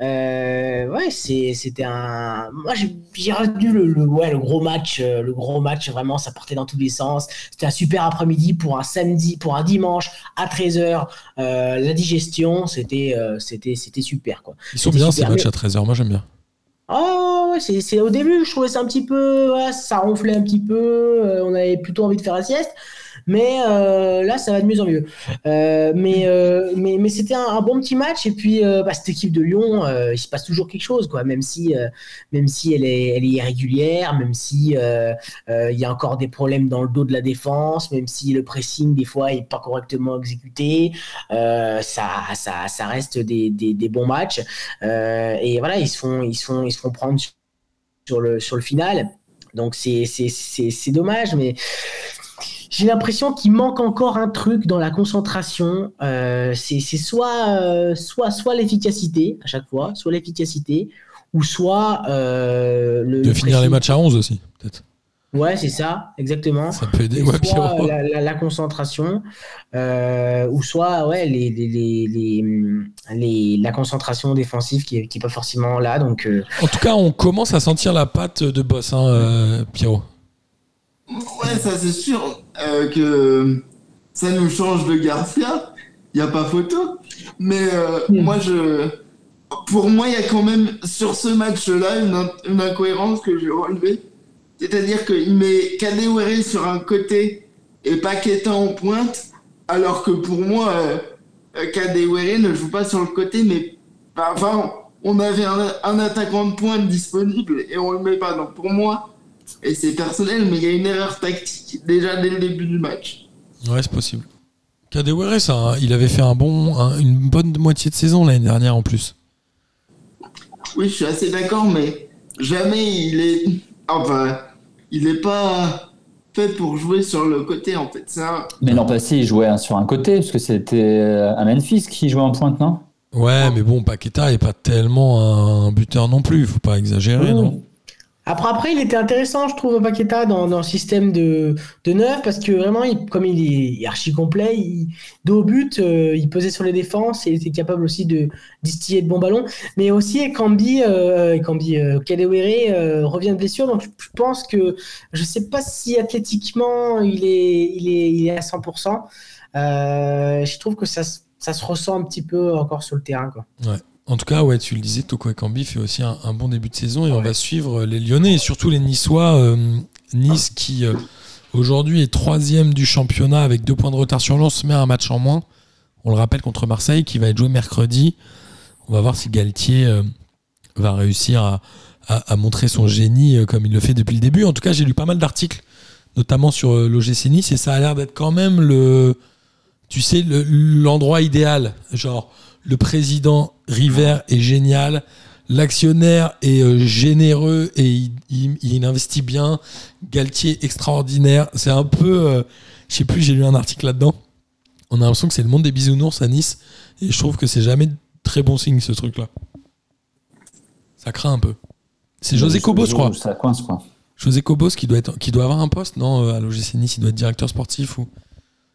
euh, ouais, c'était un. Moi, j'ai- retenu le, le, ouais, le gros match. le gros match, vraiment, ça partait dans tous les sens. C'était un super après-midi pour un samedi, pour un dimanche à 13h. la digestion, c'était super, quoi. Ils sont bien ces super, matchs mais- à 13h, moi j'aime bien. Oh, ouais, c'est, au début, je trouvais ça un petit peu, voilà, ça ronflait un petit peu, euh, on avait plutôt envie de faire la sieste, mais euh, là, ça va de mieux en mieux. Euh, mais, euh, mais, mais c'était un, bon petit match, et puis bah, cette équipe de Lyon, il se passe toujours quelque chose, quoi, même si, même si elle est, elle est irrégulière, même si il y a encore des problèmes dans le dos de la défense, même si le pressing des fois est pas correctement exécuté, ça, ça, ça reste des, des, des bons matchs. Et voilà, ils se font, ils font, ils se font prendre sur le, sur le final. Donc c'est dommage, mais j'ai l'impression qu'il manque encore un truc dans la concentration. Euh, c'est, soit, euh, soit, soit l'efficacité à chaque fois, soit l'efficacité, ou soit euh, le, De le finir les matchs à 11 aussi, peut-être. Ouais, c'est ça, exactement. Ça peut aider. Ouais, soit la, la- la concentration, ou soit ouais, les, les, les, les, les- la concentration défensive qui est, qui est pas forcément là. Donc, En tout cas, on commence à sentir la patte de boss, hein, Pierrot. Ouais, ça c'est sûr euh, que ça nous change de Garcia. Il n'y a pas photo. Mais euh, Mm. moi, je. Pour moi, il y a quand même sur ce match-là une, in- une incohérence que j'ai relevée. C'est-à-dire qu'il met Kadewere sur un côté et Paqueta en pointe, alors que pour moi, euh, euh, Kadewere ne joue pas sur le côté, mais enfin, on avait un, un attaquant de pointe disponible et on le met pas. Donc pour moi, et c'est personnel, mais il y a une erreur tactique déjà dès le début du match. Ouais, c'est possible. Kadewere, ça, hein, il avait fait un bon, un- une bonne moitié de saison l'année dernière en plus. Oui, je suis assez d'accord, mais jamais il est. Enfin, il n'est pas fait pour jouer sur le côté en fait. Un- Mais l'an passé, il jouait hein, sur un côté, parce que c'était euh, à Memphis qui jouait en pointe, non? Ouais, mais bon, Paqueta est pas tellement un buteur non plus. Faut pas exagérer, non? Après, après, il était intéressant, je trouve, Paqueta, dans, dans le système de, de neuf, parce que vraiment, comme il est archi complet, il, dos au but, euh, il pesait sur les défenses et il était capable aussi de distiller de bons ballons. Mais aussi, Ekambi, euh, Ekambi euh, euh, revient de blessure, donc je, pense que je sais pas si athlétiquement il est, il est, il est à 100%. Euh, je trouve que ça, ça se ressent un petit peu encore sur le terrain. Quoi. En tout cas, ouais, tu le disais, Toko Ekambi fait aussi un, un bon début de saison et on va suivre les Lyonnais et surtout les Niçois. euh, nice qui euh, aujourd'hui est troisième du championnat avec deux points de retard sur Lens, mais un match en moins. On le rappelle contre Marseille qui va être joué mercredi. On va voir si Galtier euh, va réussir à, à- à montrer son génie comme il le fait depuis le début. En tout cas, j'ai lu pas mal d'articles, notamment sur l'OGC Nice, et ça a l'air d'être quand même le, tu sais, le- l'endroit idéal. Genre, le président River est génial, l'actionnaire est euh, généreux et il, il- il investit bien. Galtier extraordinaire. C'est un peu, euh, je sais plus, j'ai lu un article là-dedans. On a l'impression que c'est le monde des bisounours à Nice et je trouve que c'est jamais très bon signe ce truc-là. Ça craint un peu. C'est José Cobos, je crois. Ça coince, quoi. José Cobos qui doit, être, qui doit avoir un poste, non, euh, à l'OGC Nice, il doit être directeur sportif ou.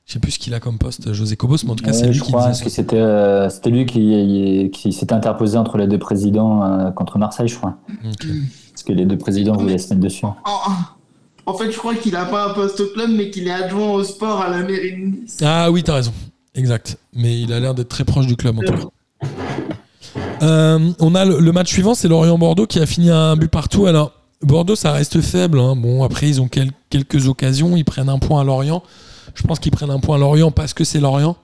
Je sais plus ce qu'il a comme poste, José Cobos, mais en tout cas, c'est Ouais, lui je qui crois, disait que c'était euh, c'était lui qui, qui s'était interposé entre les deux présidents euh, contre Marseille, je crois. Parce que les deux présidents voulaient se mettre dessus. En, en fait, je crois qu'il n'a pas un poste au club, mais qu'il est adjoint au sport à la mairie de Nice. Ah oui, t'as raison. Exact. Mais il a l'air d'être très proche du club en tout cas. Euh, on a le, le match suivant, c'est Lorient-Bordeaux qui a fini à un but partout. Alors, Bordeaux, ça reste faible. hein. Bon, après, ils ont quel- quelques occasions. Ils prennent un point à Lorient. Je pense qu'ils prennent un point à Lorient parce que c'est Lorient.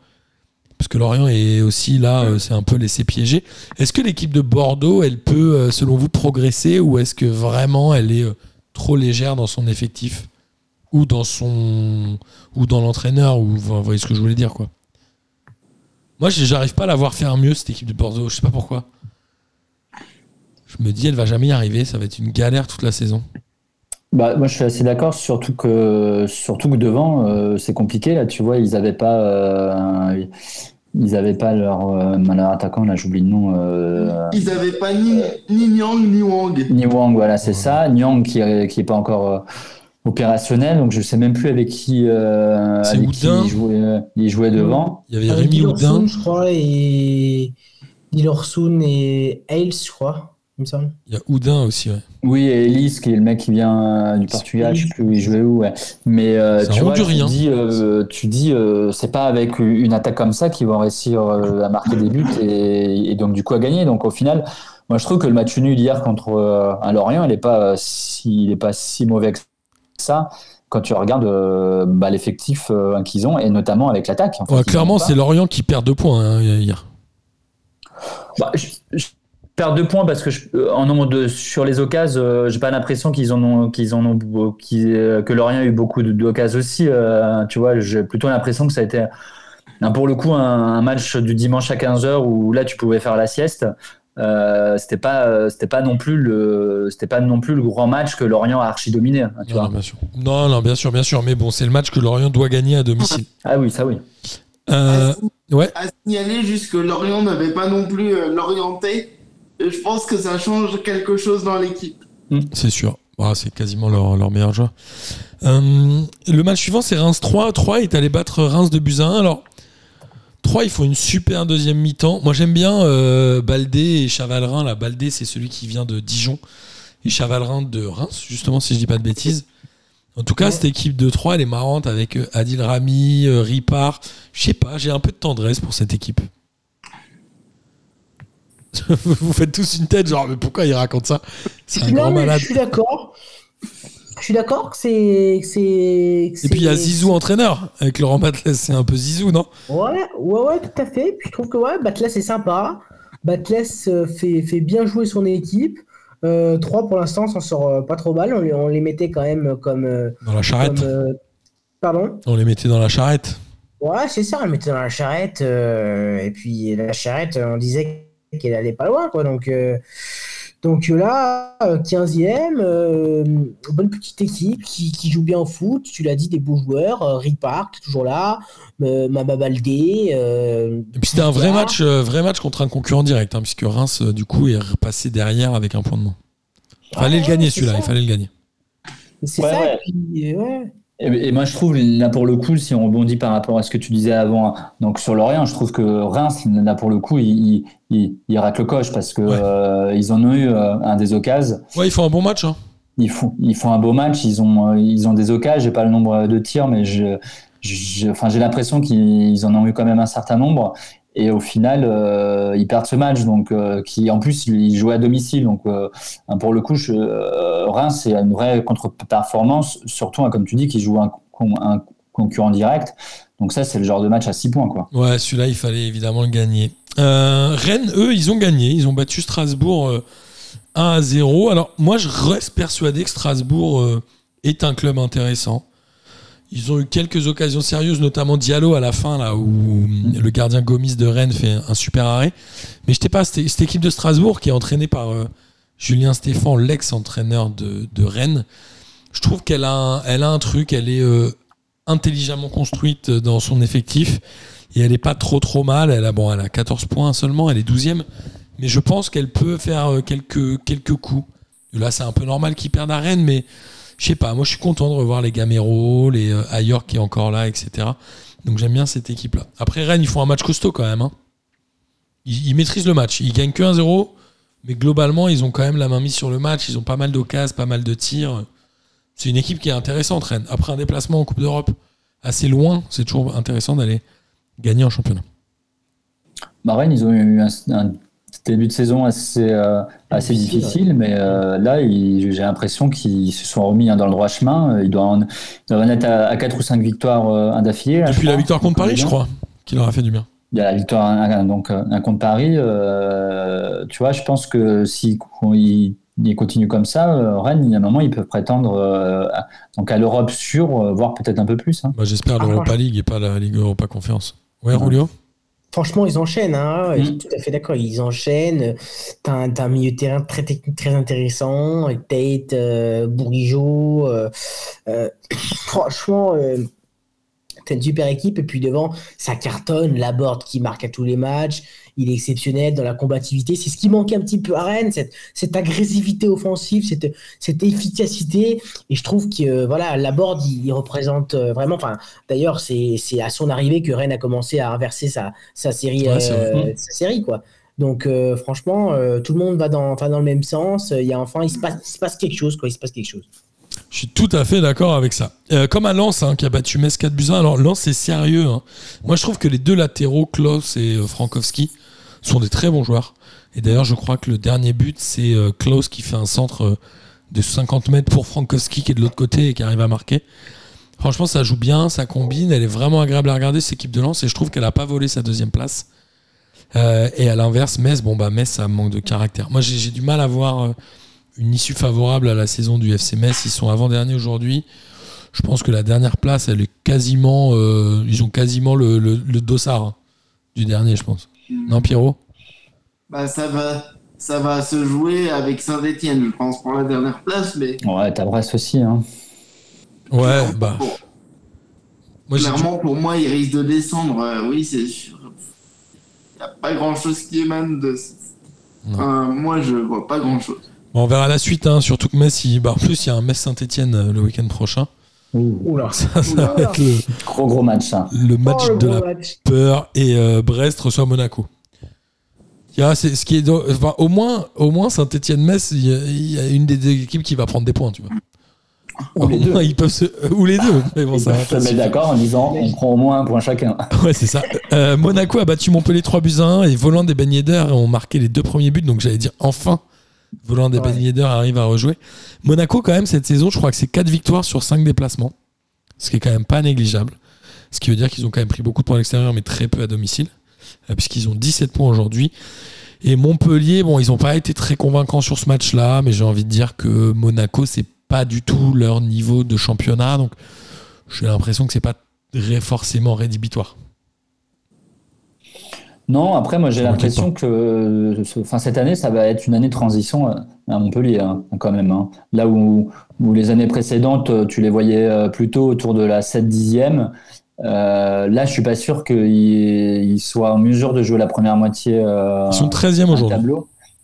Parce que Lorient est aussi là, euh, c'est un peu laissé piéger. Est-ce que l'équipe de Bordeaux, elle peut, euh, selon vous, progresser ou est-ce que vraiment elle est euh, trop légère dans son effectif ou dans son ou dans l'entraîneur ou vous voyez ce que je voulais dire quoi. Moi, j'arrive pas à la voir faire mieux cette équipe de Bordeaux. Je sais pas pourquoi. Je me dis, elle va jamais y arriver. Ça va être une galère toute la saison. Bah, moi, je suis assez d'accord, surtout que, surtout que devant, euh, c'est compliqué. Là, tu vois, ils n'avaient pas, euh, ils avaient pas leur, euh, leur attaquant, là, j'oublie le nom. euh, Ils n'avaient pas ni, ni Nyang ni Wang. Ni Wang, voilà, c'est ça. Nyang qui est, qui est pas encore euh, opérationnel, donc je sais même plus avec qui, euh, avec qui il jouait, euh, il jouait devant. Il y avait Rémi Houdin. je crois, et Dilorsoun et Hales, je crois, il me semble. Il y a Houdin aussi. Ouais. Oui, et Elise, qui est le mec qui vient euh, du Portugal, je sais plus où il jouait où. Ouais. Mais euh, tu vois, tu dis, euh, tu dis, euh, c'est pas avec une attaque comme ça qu'ils vont réussir euh, à marquer des buts et, et donc du coup à gagner. Donc au final, moi je trouve que le match nul hier contre euh, un Lorient, il est pas si, il est pas si mauvais que ça quand tu regardes euh, bah, l'effectif euh, qu'ils ont et notamment avec l'attaque. En fait, Ouais, ils clairement, c'est Lorient qui perd deux points hein, hier. Bah, je, je perds deux points parce que je- euh, en nombre de sur les occasions, euh, j'ai pas l'impression qu'ils en ont qu'ils en ont beau- qu'ils, euh, que Lorient a eu beaucoup d'occasions aussi. euh, tu vois, j'ai plutôt l'impression que ça a été un- pour le coup un, un match du dimanche à 15h où là tu pouvais faire la sieste. Euh, c'était pas euh, c'était pas non plus le c'était pas non plus le grand match que Lorient a archi dominé. hein, tu Non, vois. non, bien sûr. Non, non, bien sûr, bien sûr. Mais bon, c'est le match que Lorient doit gagner à domicile. Ah oui, ça oui. Euh, ouais. À signaler juste que Lorient n'avait pas non plus euh, l'orienté. Je pense que ça change quelque chose dans l'équipe. C'est sûr. Ouais, c'est quasiment leur, leur meilleur joueur. Euh, le match suivant, c'est Reims 3. 3 est allé battre Reims de buts à 1. Alors, 3, il faut une super deuxième mi-temps. Moi, j'aime bien euh, Baldé et Chavalrin. Là, Baldé, c'est celui qui vient de Dijon. Et Chavalrin de Reims, justement, si je dis pas de bêtises. En tout cas, cette équipe de 3, elle est marrante avec euh, Adil Rami, Ripard. Je sais pas, j'ai un peu de tendresse pour cette équipe. Vous faites tous une tête, genre, mais pourquoi il raconte ça C'est un Non, grand mais malade. Je suis d'accord. Je suis d'accord que c'est. Et puis il y a Zizou entraîneur. Avec Laurent Batles, c'est un peu Zizou, non? Ouais, ouais, ouais, tout à fait. Puis je trouve que ouais, Batles est sympa. Batles euh, fait, fait bien jouer son équipe. Euh, 3 pour l'instant s'en sort euh, pas trop mal. On les, on les mettait quand même comme. euh, Dans la charrette. comme, euh, Pardon? On les mettait dans la charrette. Ouais, c'est ça, on le mettait dans la charrette. euh, et puis la charrette, on disait qu'elle allait pas loin, quoi. Donc, euh, donc euh, là, euh, 15e, euh, bonne petite équipe qui, qui joue bien au foot. Tu l'as dit, des beaux joueurs. Euh, Ripart, toujours là. Euh, Maba Baldé. euh, Et puis c'était un vrai match, euh, vrai match contre un concurrent direct, hein, puisque Reims, euh, du coup, est repassé derrière avec un point de moins. Il fallait Ouais, le gagner celui-là, il fallait le gagner. C'est Ouais, ça. ouais. Et puis, euh, ouais. Et, moi, je trouve, là, pour le coup, si on rebondit par rapport à ce que tu disais avant, donc sur Lorient, je trouve que Reims, là, pour le coup, il, il, il, rate le coche parce que Ouais. euh, ils en ont eu euh, un des occasions. Ouais, ils font un bon match. Hein. Ils font, ils font un beau match, ils ont, euh, ils ont des occasions. J'ai pas le nombre de tirs, mais je, enfin, j'ai l'impression qu'ils en ont eu quand même un certain nombre. Et au final, euh, ils perdent ce match, donc euh, qui en plus ils jouaient à domicile. Donc euh, pour le coup, je, Reims c'est une vraie contre-performance, surtout hein, comme tu dis, qui joue un, con- un concurrent direct. Donc ça, c'est le genre de match à 6 points, quoi. Ouais, celui-là, il fallait évidemment le gagner. Rennes, eux, ils ont gagné. Ils ont battu Strasbourg euh, 1 à 0. Alors, moi, je reste persuadé que Strasbourg est un club intéressant. Ils ont eu quelques occasions sérieuses, notamment Diallo à la fin, là où le gardien Gomis de Rennes fait un super arrêt. Mais je sais pas, cette, équipe de Strasbourg qui est entraînée par euh, Julien Stéphan, l'ex-entraîneur de, Rennes, je trouve qu'elle a, un- elle a un truc, elle est euh, intelligemment construite dans son effectif et elle est pas trop trop mal. Elle a, bon, elle a 14 points seulement, elle est 12e, mais je pense qu'elle peut faire euh, quelques, quelques coups. Là, c'est un peu normal qu'ils perdent à Rennes, mais je sais pas, moi je suis content de revoir les Gamero, les euh, qui est encore là, etc. Donc j'aime bien cette équipe-là. Après Rennes, ils font un match costaud quand même. hein. Ils, maîtrisent le match. Ils gagnent que 1-0, mais globalement, ils ont quand même la main mise sur le match. Ils ont pas mal d'occasions, pas mal de tirs. C'est une équipe qui est intéressante, Rennes. Après un déplacement en Coupe d'Europe assez loin, c'est toujours intéressant d'aller gagner en championnat. Bah, Rennes, ils ont eu un début de saison assez, euh, assez Difficile, mais euh, là, j'ai l'impression qu'ils se sont remis hein, dans le droit chemin. Ils doivent en, ils doivent en être à, à 4 ou 5 victoires euh, d'affilée. Depuis la victoire contre Paris, je crois, qui leur a fait du bien. Il y a la victoire donc, euh, un contre Paris. euh, tu vois, je pense que s'ils ils, ils continuent comme ça, euh, Rennes, il y a un moment, ils peuvent prétendre euh, à, donc à l'Europe sur, euh, voire peut-être un peu plus. hein. Bah, J'espère Ah, l'Europa. League et pas la Ligue Europa Confiance. Ouais, Ouais. Julio? Franchement, ils enchaînent. Hein. Je suis Mm. tout à fait d'accord. Ils enchaînent. T'as un, un milieu de terrain très technique, très intéressant. Tate, euh, Bourigeau. euh, euh, franchement, euh, t'as une super équipe. Et puis devant, ça cartonne. Laborde qui marque à tous les matchs. Il est exceptionnel dans la combativité. C'est ce qui manquait un petit peu à Rennes, cette, cette agressivité offensive, cette, cette efficacité. Et je trouve que euh, voilà, Laborde, il, il représente euh, vraiment. Enfin, d'ailleurs, c'est c'est à son arrivée que Rennes a commencé à inverser sa, sa série, Ouais, euh, sa série quoi. Donc euh, franchement, euh, tout le monde va dans, va dans le même sens. Il y a enfin, il se passe, il se passe quelque chose quoi. Il se passe quelque chose. Je suis tout à fait d'accord avec ça. Euh, comme à Lens, hein, qui a battu Metz 4 buts à 1. Alors, Lens, c'est sérieux. hein. Moi, je trouve que les deux latéraux, Klaus et euh, Frankowski, sont des très bons joueurs. Et d'ailleurs, je crois que le dernier but, c'est euh, Klaus qui fait un centre de 50 mètres pour Frankowski qui est de l'autre côté et qui arrive à marquer. Franchement, ça joue bien, ça combine. Elle est vraiment agréable à regarder, cette équipe de Lens. Et je trouve qu'elle n'a pas volé sa deuxième place. Et à l'inverse, Metz, bon, bah, Metz, ça manque de caractère. Moi, j'ai du mal à voir une issue favorable à la saison du FC Metz. Ils sont avant-derniers aujourd'hui. Je pense que la dernière place, elle est quasiment. euh, ils ont quasiment le, le, le dossard hein, du dernier, je pense. Non, Pierrot? Bah, ça va, ça va se jouer avec Saint-Etienne, je pense, pour la dernière place, mais Ouais, t'as Brest aussi. Hein. Ouais, bah. Moi, clairement, pour moi, il risque de descendre. euh, oui, c'est sûr. Il n'y a pas grand-chose qui émane de. Moi, je vois pas grand-chose. Bon, on verra la suite, hein, surtout que Metz, il- bah, en plus, il y a un Metz-Saint-Etienne le week-end prochain. Oula. Ça, ça va être le, Gros gros match ça. le match Oh, le de la match. peur et euh, Brest reçoit Monaco. Il y a, c'est, ce qui est, enfin, au moins, au moins Saint-Etienne-Metz, il y, a, il y a une des deux équipes qui va prendre des points, tu vois. Ou Au les deux. moins, ils peuvent se, ou les deux. Mais bon, Ils ça peuvent se mettre d'accord en disant on prend au moins un point chacun. Ouais, c'est ça. Euh, Monaco a battu Montpellier 3 buts à 1 et Volant des Ben Yedder ont marqué les deux premiers buts. Donc j'allais dire enfin, Volant des Ouais. Arrive à rejouer. Monaco, quand même, cette saison, je crois que c'est 4 victoires sur 5 déplacements. Ce qui est quand même pas négligeable. Ce qui veut dire qu'ils ont quand même pris beaucoup de points à l'extérieur, mais très peu à domicile. euh, Puisqu'ils ont 17 points aujourd'hui. Et Montpellier, bon, ils n'ont pas été très convaincants sur ce match-là, mais j'ai envie de dire que Monaco, c'est pas du tout leur niveau de championnat. Donc j'ai l'impression que c'est pas forcément rédhibitoire. Non, après, moi, j'ai l'impression que euh, enfin, cette année, ça va être une année de transition euh, à Montpellier, hein, quand même. hein. Là où, où les années précédentes, euh, tu les voyais plutôt autour de la 7-10e. euh, là, je suis pas sûr qu'ils ils soient en mesure de jouer la première moitié. euh, Ils sont 13e un aujourd'hui.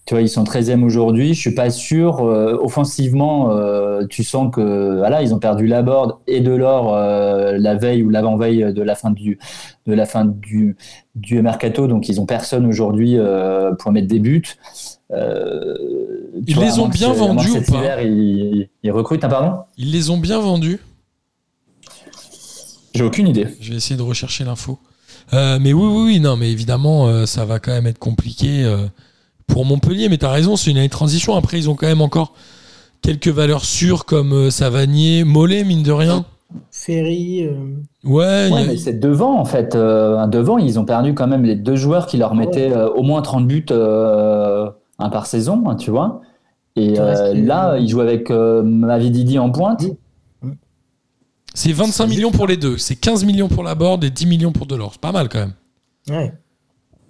Tu vois, ils sont 13e aujourd'hui. Je suis pas sûr. euh, offensivement, euh, tu sens que voilà, ils ont perdu la board et de l'or euh, la veille ou l'avant-veille de la fin du de la fin du du mercato. Donc ils ont personne aujourd'hui pour mettre des buts. Ils vois, les ont bien vendus ou pas hiver, ils, ils recrutent. Ah, pardon Ils les ont bien vendus. J'ai aucune idée. Je vais essayer de rechercher l'info. Mais oui, oui, oui, non, mais évidemment, ça va quand même être compliqué pour Montpellier. Mais tu as raison, c'est une année de transition. Après, ils ont quand même encore quelques valeurs sûres comme euh, Savanier, Mollet, mine de rien. Ferry. euh, Ouais, a- mais c'est devant en fait. Euh, un devant, ils ont perdu quand même les deux joueurs qui leur mettaient euh, au moins 30 buts euh, un par saison, hein, tu vois. Et euh, là, ils jouent avec euh, Mavididi en pointe. c'est 25 millions pour les deux. C'est 15 millions pour la board et 10 millions pour Delors. C'est pas mal quand même. Ouais.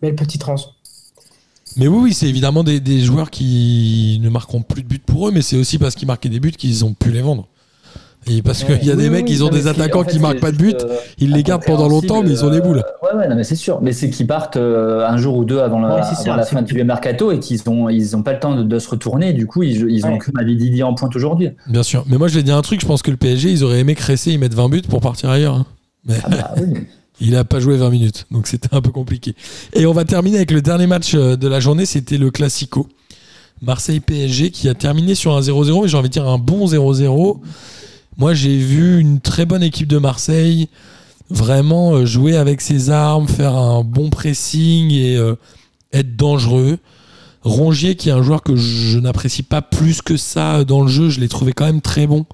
Belle petite trans. Mais oui, oui, c'est évidemment des, des joueurs qui ne marqueront plus de buts pour eux, mais c'est aussi parce qu'ils marquaient des buts qu'ils ont pu les vendre. Et parce qu'il y a Oui, des oui, mecs, oui, ils ont des attaquants en fait, qui marquent pas de buts, juste, euh, ils les gardent pendant longtemps, mais ils ont des boules. euh, ouais, ouais, non, mais c'est sûr. Mais c'est qu'ils partent euh, un jour ou deux avant la, ça, avant la fin du mercato et qu'ils ont, ils ont pas le temps de, de se retourner. Du coup, ils, ils ont Ouais. que Mavididi en pointe aujourd'hui. Bien sûr. Mais moi, je vais dire un truc, je pense que le PSG, ils auraient aimé Cressé, ils mettent 20 buts pour partir ailleurs. hein. Mais Ah bah oui. il a pas joué 20 minutes, donc c'était un peu compliqué. Et on va terminer avec le dernier match euh, de la journée, c'était le Classico. Marseille-PSG qui a terminé sur un 0-0, mais j'ai envie de dire un bon 0-0. Moi, j'ai vu une très bonne équipe de Marseille vraiment euh, jouer avec ses armes, faire un bon pressing et euh, être dangereux. Rongier, qui est un joueur que je n'apprécie pas plus que ça dans le jeu, je l'ai trouvé quand même très bon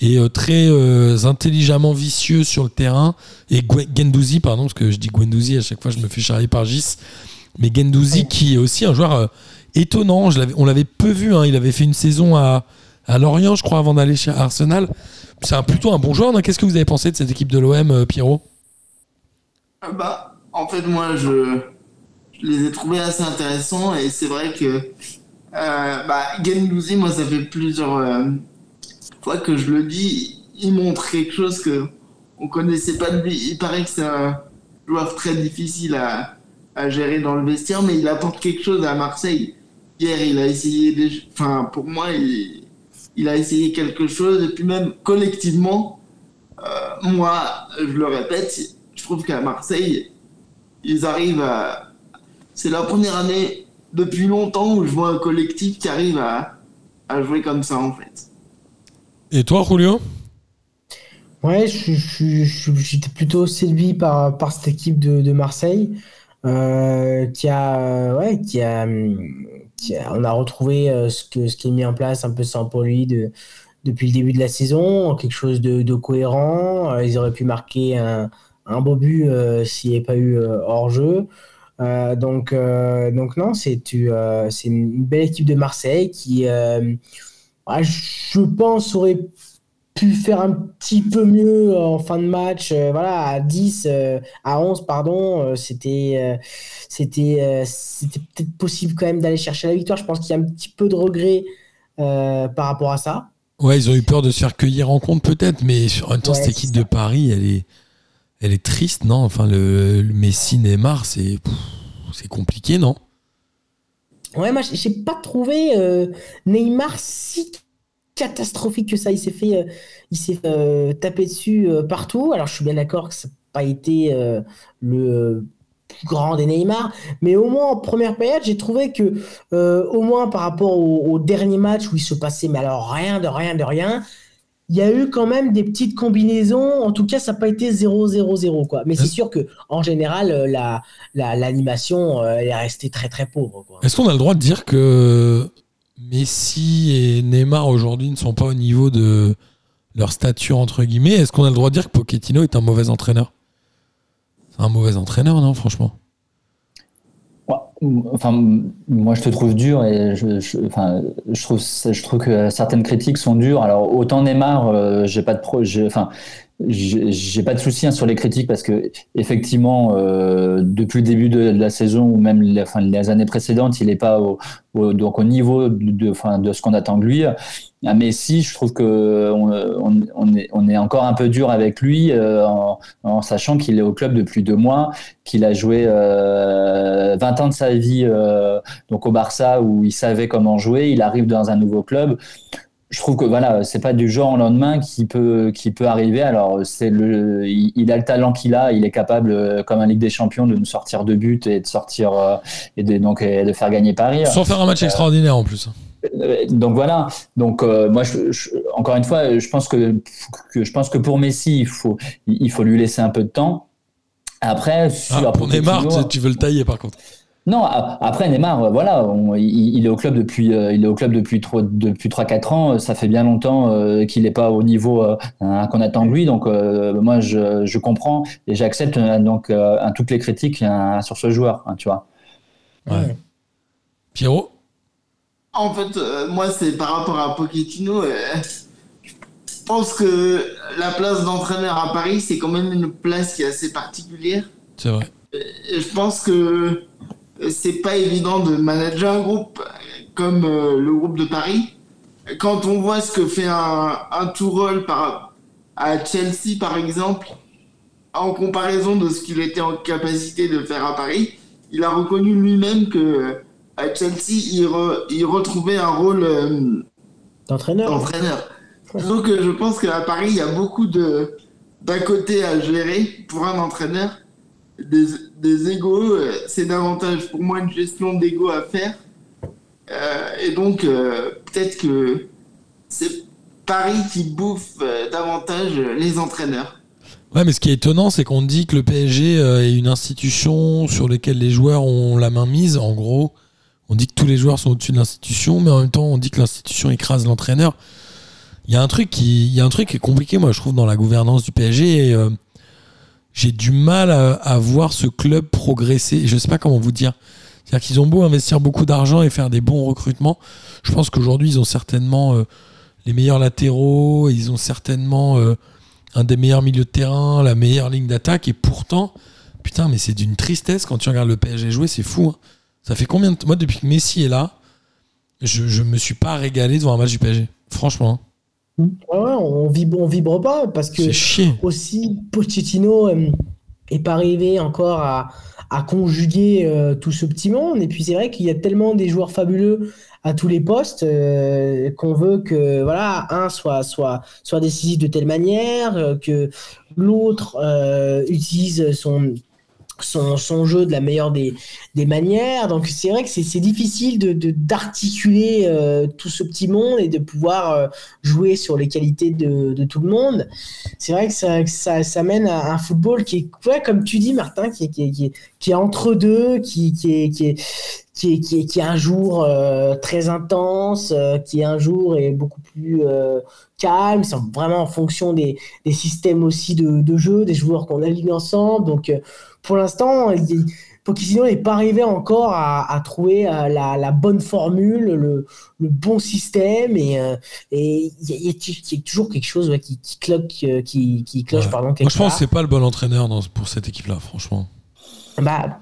et euh, très euh, intelligemment vicieux sur le terrain. Et Gwe- Gendouzi, pardon, parce que je dis Gwendouzi à chaque fois, je me fais charrier par Gis. Mais Gendouzi, qui est aussi un joueur euh, étonnant, je on l'avait peu vu, hein, il avait fait une saison à, à Lorient, je crois, avant d'aller chez Arsenal. C'est un, plutôt un bon joueur. Qu'est-ce que vous avez pensé de cette équipe de l'OM, euh, Pierrot? Ah Bah, en fait, moi, je, je les ai trouvés assez intéressants et c'est vrai que euh, bah, Gendouzi, moi, ça fait plusieurs euh, fois que je le dis, il montre quelque chose que on connaissait pas de lui. Il paraît que c'est un joueur très difficile à, à gérer dans le vestiaire, mais il apporte quelque chose à Marseille. Hier, il a essayé des, enfin, pour moi, il, a essayé quelque chose et puis même collectivement, euh, moi, je le répète, je trouve qu'à Marseille, ils arrivent à. C'est la première année depuis longtemps où je vois un collectif qui arrive à, à jouer comme ça en fait. Et toi, Julio? Ouais, je- je- je- j'étais plutôt séduit par, par cette équipe de, Marseille euh, qui a, ouais, qui a, qui a- on a retrouvé euh, ce que, ce qui est mis en place un peu sans Pauli de, depuis le début de la saison, quelque chose de, cohérent. Euh, ils auraient pu marquer un, un beau but s'il n'y avait pas eu hors-jeu. Euh, donc, donc non, c'est une belle équipe de Marseille qui, ouais, je pense, aurait pu faire un petit peu mieux en fin de match. Euh, voilà, à 10, euh, à 11, pardon, euh, c'était euh, c'était euh, c'était peut-être possible quand même d'aller chercher la victoire. Je pense qu'il y a un petit peu de regret euh, par rapport à ça. Ouais, ils ont eu peur de se faire cueillir en compte, peut-être, mais en même temps, Ouais, cette équipe de Paris, elle est, elle est triste, non? Enfin, le, le Messi, Neymar, c'est pff, c'est compliqué, non? Ouais, moi, j'ai pas trouvé euh, Neymar si catastrophique que ça. Il s'est fait, euh, il s'est euh, tapé dessus partout. Alors, je suis bien d'accord que ça n'a pas été le plus grand des Neymar, mais au moins en première période, j'ai trouvé que, au moins par rapport au, au, dernier match où il se passait, mais alors rien de rien de rien, il y a eu quand même des petites combinaisons. En tout cas, ça n'a pas été 0-0-0. Quoi. Mais c'est sûr que en général, euh, la, l'animation euh, est restée très très pauvre. Est-ce qu'on a le droit de dire que Messi et Neymar aujourd'hui ne sont pas au niveau de leur stature entre guillemets? Est-ce qu'on a le droit de dire que Pochettino est un mauvais entraîneur? C'est un mauvais entraîneur, non Franchement? Enfin, moi, je te trouve dur et je, enfin, je trouve, je trouve que certaines critiques sont dures. Alors, autant Neymar, euh, j'ai pas de pro, enfin, j'ai pas de souci hein, sur les critiques parce que effectivement, euh, depuis le début de, la saison ou même les, années précédentes, il n'est pas au, donc au niveau de, enfin, de ce qu'on attend de lui. À Messi, je trouve que on, on, est, on, est, encore un peu dur avec lui euh, en, en, sachant qu'il est au club depuis deux mois, qu'il a joué euh, 20 ans de sa vie euh, donc au Barça où il savait comment jouer. Il arrive dans un nouveau club je trouve que voilà, c'est pas du jour au lendemain qui peut qui peut arriver. Alors c'est le, il, a le talent qu'il a, il est capable, euh, comme un Ligue des Champions, de nous sortir de buts et de sortir euh, et de donc de faire gagner Paris. Sans faire un match extraordinaire en plus. Euh, donc voilà. Donc moi, je, encore une fois, je pense que, que, je pense que pour Messi, il faut il faut lui laisser un peu de temps. Après, sur ah, pour Neymar, tu veux le tailler par contre. Non, après Neymar, euh, voilà, il, est au club depuis, euh, il est au club depuis trois, depuis trois quatre ans. Ça fait bien longtemps euh, qu'il n'est pas au niveau qu'on attend de lui. Donc moi, je, comprends et j'accepte donc toutes les critiques sur ce joueur, hein, tu vois. Ouais. Pierrot? En fait, moi, c'est par rapport à Pochettino. je pense que la place d'entraîneur à Paris, c'est quand même une place qui est assez particulière. C'est vrai. je pense que c'est pas évident de manager un groupe comme euh, le groupe de Paris. Quand on voit ce que fait un, un Tourelle par, à Chelsea, par exemple, en comparaison de ce qu'il était en capacité de faire à Paris, il a reconnu lui-même que à Chelsea, il, il retrouvait un rôle euh, d'entraîneur. Donc euh, je pense qu'à Paris, il y a beaucoup de d'un côté à gérer pour un entraîneur des, des égaux, euh, c'est davantage pour moi une gestion d'ego à faire. Euh, et donc, euh, peut-être que c'est Paris qui bouffe davantage les entraîneurs. Ouais, mais ce qui est étonnant, c'est qu'on dit que le PSG est une institution sur laquelle les joueurs ont la main mise. En gros, on dit que tous les joueurs sont au-dessus de l'institution, mais en même temps, on dit que l'institution écrase l'entraîneur. Il y a un truc qui, est compliqué, moi, je trouve, dans la gouvernance du PSG. J'ai du mal à, voir ce club progresser. Je ne sais pas comment vous dire. C'est-à-dire qu'ils ont beau investir beaucoup d'argent et faire des bons recrutements. Je pense qu'aujourd'hui, ils ont certainement euh, les meilleurs latéraux, ils ont certainement euh, un des meilleurs milieux de terrain, la meilleure ligne d'attaque. Et pourtant, putain, mais c'est d'une tristesse quand tu regardes le PSG jouer, c'est fou. Hein. Ça fait combien de temps Moi, depuis que Messi est là, je ne me suis pas régalé devant un match du PSG. Franchement. Hein. Ouais, on vibre, on vibre pas parce que aussi Pochettino euh, est pas arrivé encore à, conjuguer euh, tout ce petit monde. Et puis c'est vrai qu'il y a tellement des joueurs fabuleux à tous les postes euh, qu'on veut que voilà un soit soit soit décisif de telle manière que l'autre utilise son son, jeu de la meilleure des, des manières. Donc c'est vrai que c'est difficile de d'articuler euh, tout ce petit monde et de pouvoir euh, jouer sur les qualités de, de tout le monde. C'est vrai que ça, ça, ça, mène à un football qui est, ouais, comme tu dis Martin, qui est, qui est, qui est, entre deux, qui, qui est, qui est qui est, qui est, qui est un jour euh, très intense, qui est un jour est beaucoup plus calme, c'est vraiment en fonction des, des systèmes aussi de, de jeu, des joueurs qu'on aligne ensemble. Donc pour l'instant, Pochettino n'est pas arrivé encore à, trouver euh, la, bonne formule, le, bon système, et euh, il y, a toujours quelque chose qui, cloque, euh, qui, cloche. Pardon, Moi, je pense que c'est pas le bon entraîneur pour cette équipe-là, franchement. Bah,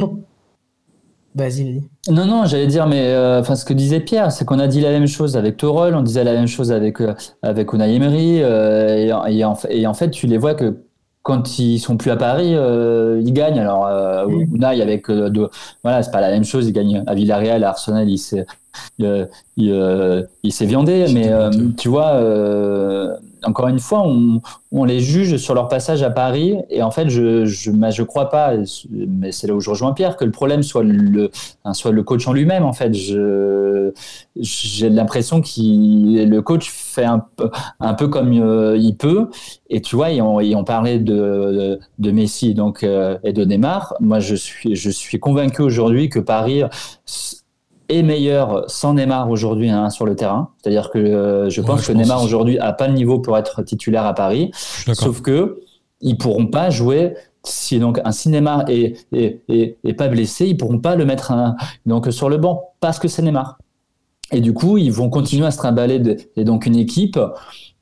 Vas-y, vas-y. Non, non, j'allais dire, mais enfin, ce que disait Pierre, c'est qu'on a dit la même chose avec Torol, on disait la même chose avec, avec Unai Emery, et, en, et, en, fait, tu les vois que quand ils sont plus à Paris, euh, ils gagnent. Alors, euh. Unai avec euh, de, voilà, c'est pas la même chose. Ils gagnent à Villarreal, à Arsenal, il s'est, il, il, euh, il s'est viandé. Mais euh, tu vois, euh, encore une fois, on, les juge sur leur passage à Paris. Et en fait, je, je, bah, je crois pas, mais c'est là où je rejoins Pierre, que le problème soit le, hein, soit le coach en lui-même. En fait, j'ai l'impression qu'il, le coach fait un un peu comme euh, il peut. Et tu vois, et on, et on parlait de, de, de Messi donc, euh, et de Neymar. Moi, je suis, je suis convaincu aujourd'hui que Paris est meilleur sans Neymar aujourd'hui hein, sur le terrain. C'est-à-dire que euh, je Ouais, pense je que pense Neymar aujourd'hui a pas le niveau pour être titulaire à Paris. Sauf que ils pourront pas jouer si donc un cinéma est, est, est, est pas blessé, ils pourront pas le mettre un- donc sur le banc parce que c'est Neymar. Et du coup, ils vont continuer à se trimballer de- et donc une équipe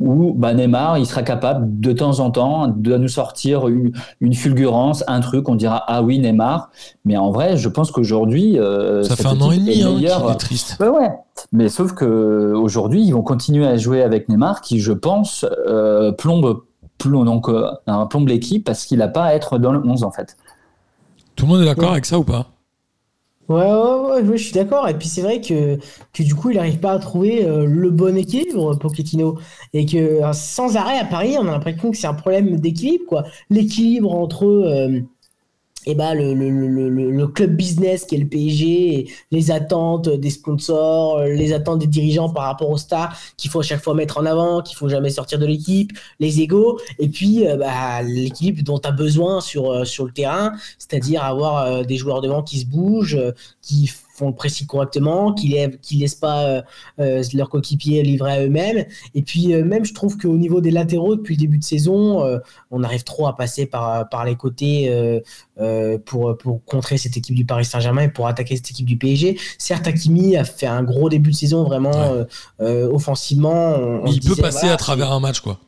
où bah, Neymar, il sera capable de temps en temps de nous sortir une, une fulgurance, un truc, on dira ah oui Neymar, mais en vrai, je pense qu'aujourd'hui euh, Ça fait un an et demi hein, qu'il est triste. Ouais. Mais sauf que aujourd'hui, ils vont continuer à jouer avec Neymar, qui, je pense, euh, plombe, plombe, donc, euh, plombe l'équipe parce qu'il n'a pas à être dans le 11, en fait. Tout le monde est d'accord Ouais. avec ça ou pas? Ouais, ouais, ouais, je suis d'accord. Et puis c'est vrai que, que du coup, il n'arrive pas à trouver euh, le bon équilibre, Pochettino. Et que euh, sans arrêt à Paris, on a l'impression que c'est un problème d'équilibre, quoi. L'équilibre entre euh, eh ben, le, le, le, le, club business qui est le PSG, les attentes des sponsors, euh, les attentes des dirigeants par rapport aux stars qu'il faut à chaque fois mettre en avant, qu'il faut jamais sortir de l'équipe, les égaux, et puis euh, bah, l'équilibre dont tu as besoin sur, euh, sur le terrain, c'est-à-dire avoir des joueurs devant qui se bougent, qui le précis correctement, qui lèvent, qui laissent pas euh, euh, leurs coéquipiers livrer à eux-mêmes. Et puis euh, même, je trouve qu'au niveau des latéraux, depuis le début de saison, on arrive trop à passer par, par les côtés pour, pour contrer cette équipe du Paris Saint-Germain et pour attaquer cette équipe du PSG. Certes, Hakimi a fait un gros début de saison, vraiment Ouais. offensivement. on- on il peut disait, passer voilà, à travers un match, quoi.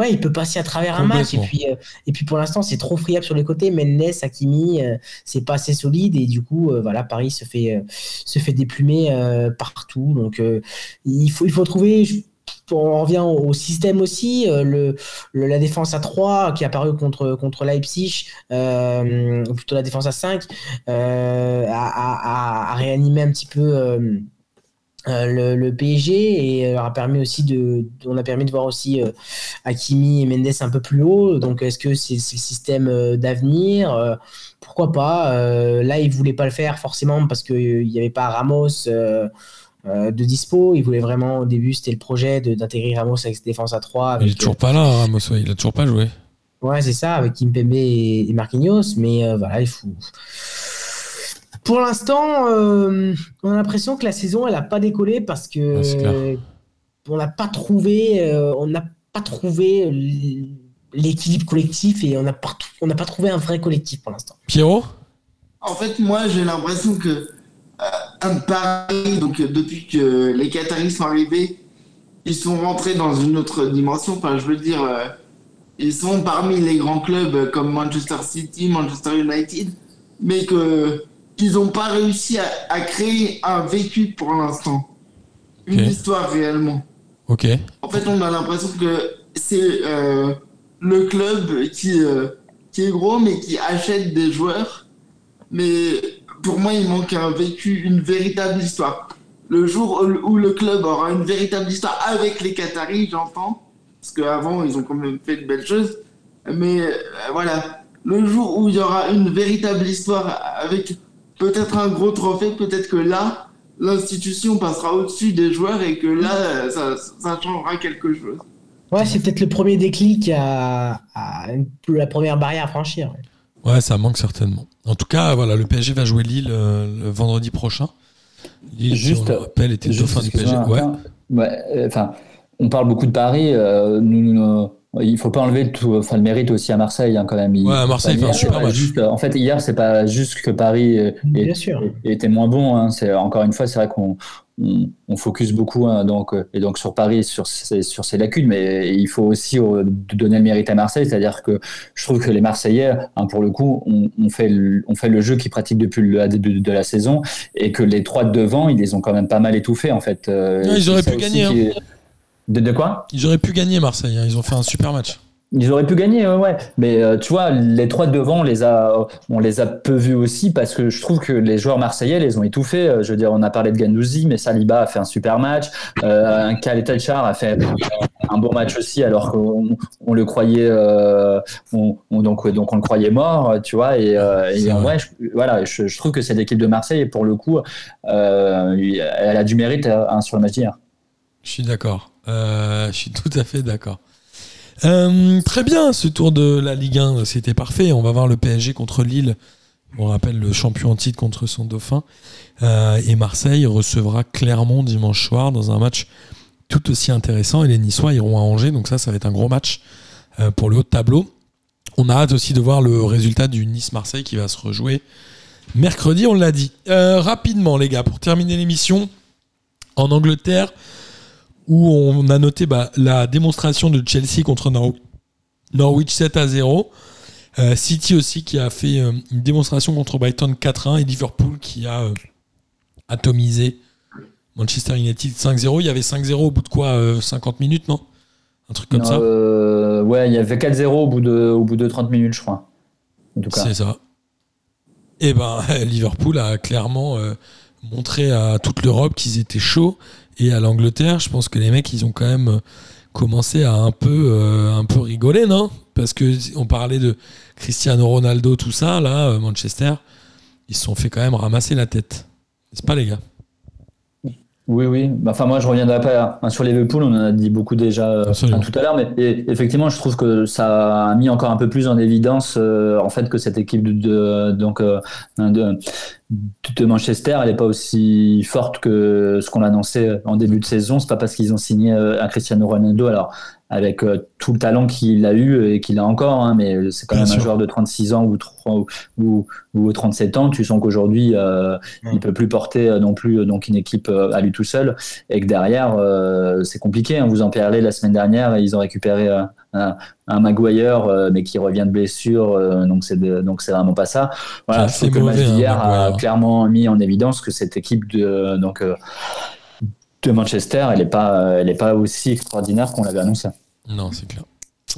Ouais, il peut passer à travers un match. Et puis, euh, et puis pour l'instant, c'est trop friable sur les côtés. Mendes, Hakimi, euh, c'est pas assez solide. Et du coup, euh, voilà, Paris se fait, euh, se fait déplumer partout. Donc, il, faut, il faut trouver. je- On revient au, au système aussi. le, le- la défense à 3 qui est apparue contre, contre Leipzig, ou plutôt la défense à 5, euh, a, a- a réanimé un petit peu. Euh, le, le PSG et euh, a permis aussi de on a permis de voir aussi euh, Hakimi et Mendes un peu plus haut. Donc est-ce que c'est c'est le système euh, d'avenir? Pourquoi pas? Là il voulait pas le faire forcément parce que euh, il y avait pas Ramos de dispo. Il voulait vraiment au début c'était le projet de- d'intégrer Ramos avec cette défense à 3 Il avec, est toujours pas là, Ramos. ouais, Il a toujours pas joué. ouais c'est ça avec Kimpembe et, et Marquinhos. Mais voilà il faut pour l'instant, euh, on a l'impression que la saison, elle n'a pas décollé parce que on n'a pas trouvé, euh, on n'a pas trouvé l'équilibre collectif et on n'a pas, on n'a pas trouvé un vrai collectif pour l'instant. Pierrot? En fait, moi, j'ai l'impression que euh, un Paris, donc depuis que les Qataris sont arrivés, ils sont rentrés dans une autre dimension. Enfin, je veux dire, euh, ils sont parmi les grands clubs comme Manchester City, Manchester United, mais que ils n'ont pas réussi à, à créer un vécu pour l'instant, une histoire réellement. Ok. En fait, on a l'impression que c'est euh, le club qui, euh, qui est gros, mais qui achète des joueurs. Mais pour moi, il manque un vécu, une véritable histoire. Le jour où où le club aura une véritable histoire avec les Qataris, j'entends, parce qu'avant, ils ont quand même fait de belles choses. Mais euh, voilà, le jour où il y aura une véritable histoire avec peut-être un gros trophée, peut-être que là, l'institution passera au-dessus des joueurs et que là, ça, ça changera quelque chose. Ouais, c'est peut-être le premier déclic à, à une- la première barrière à franchir. Ouais, ça manque certainement. En tout cas, voilà, le PSG va jouer Lille euh, le vendredi prochain. Lille, Juste- si on le rappelle, était Juste, dauphin du PSG. Ouais. Euh, enfin, on parle beaucoup de Paris. euh, nous, nous, il faut pas enlever tout, enfin, le mérite aussi à Marseille hein, quand même. Il- Ouais, à Marseille, il fait un super match. juste, en fait, hier, c'est pas juste que Paris est- Bien sûr. était moins bon. Hein. C'est encore une fois, c'est vrai qu'on on, on focus beaucoup hein, donc euh, et donc sur Paris sur ses, sur ses lacunes, mais il faut aussi euh, donner le mérite à Marseille, c'est-à-dire que je trouve que les Marseillais, hein, pour le coup, on, on fait le, on fait le jeu qu'ils pratiquent depuis le de, de- de la saison et que les trois de devant, ils les ont quand même pas mal étouffés en fait. Euh, ils auraient pu gagner, De, de quoi? Ils auraient pu gagner Marseille. hein. Ils ont fait un super match. Ils auraient pu gagner, ouais, ouais. Mais euh, tu vois, les trois de devant, on les a, on les a peu vus aussi parce que je trouve que les joueurs marseillais les ont étouffés. Euh, Je veux dire, on a parlé de Gandouzi, mais Saliba a fait un super match. Euh, Khaled Char a fait un bon match aussi, alors qu'on on le croyait, euh, on, on- donc, donc on le croyait mort, tu vois. Et, euh, et C'est en vrai. vrai, je, voilà, je, je trouve que cette équipe de Marseille, pour le coup, elle a du mérite hein, sur le match d'hier. Je suis d'accord. Euh, je suis tout à fait d'accord. Euh, très bien, ce tour de la Ligue 1, c'était parfait. On va voir le PSG contre Lille. On rappelle le champion en titre contre son dauphin. Euh, et Marseille recevra Clermont dimanche soir dans un match tout aussi intéressant. Et les Niçois iront à Angers. Donc ça, ça va être un gros match pour le haut de tableau. On a hâte aussi de voir le résultat du Nice-Marseille qui va se rejouer mercredi, on l'a dit. Rapidement, les gars, pour terminer l'émission, en Angleterre, où on a noté bah, la démonstration de Chelsea contre Nor- Norwich 7 à 0. Euh, City aussi qui a fait euh, une démonstration contre Brighton 4-1 et Liverpool qui a euh, atomisé Manchester United 5-0. Il y avait 5-0 au bout de quoi euh, 50 minutes, non? Un truc comme Non, ça ouais, il y avait 4-0 au bout de, au bout de 30 minutes, je crois. C'est ça. Et ben Liverpool a clairement montré à toute l'Europe qu'ils étaient chauds et à l'Angleterre, je pense que les mecs ils ont quand même euh, commencé à un peu euh, un peu rigoler, non? Parce que on parlait de Cristiano Ronaldo tout ça là, euh, Manchester, ils se sont fait quand même ramasser la tête. N'est-ce pas les gars? Oui, oui. Bah, Enfin, moi, je reviendrai pas hein, sur Liverpool. On en a dit beaucoup déjà euh, tout à l'heure, mais et, effectivement, je trouve que ça a mis encore un peu plus en évidence euh, en fait que cette équipe de, de- donc euh, de, de Manchester, elle n'est pas aussi forte que ce qu'on annonçait en début de saison. C'est pas parce qu'ils ont signé un Cristiano Ronaldo, alors avec euh, tout le talent qu'il a eu et qu'il a encore, hein, mais c'est quand Bien même sûr. un joueur de 36 ans ou, 3, ou, ou 37 ans. Tu sens qu'aujourd'hui, euh, il peut plus porter euh, non plus euh, donc une équipe euh, à lui tout seul et que derrière euh, c'est compliqué. hein. Vous en parlez la semaine dernière, ils ont récupéré euh, un, un Maguire euh, mais qui revient de blessure, euh, donc c'est donc c'est vraiment pas ça. Voilà, C'est je trouve que le match hein, a clairement mis en évidence que cette équipe de donc de Manchester, elle est pas elle est pas aussi extraordinaire qu'on l'avait annoncé. Non, c'est clair.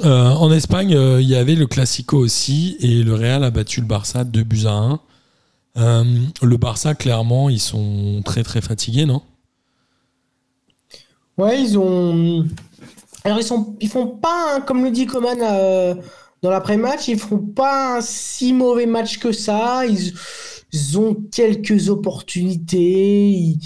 Euh, en Espagne, euh, il y avait le Classico aussi, et le Real a battu le Barça 2 buts à 1. Euh, le Barça, clairement, ils sont très très fatigués, non? Ouais, ils ont. Alors, ils, sont... ils font pas, comme le dit Coman euh, dans l'après-match, ils font pas un si mauvais match que ça. Ils, ils ont quelques opportunités. Ils,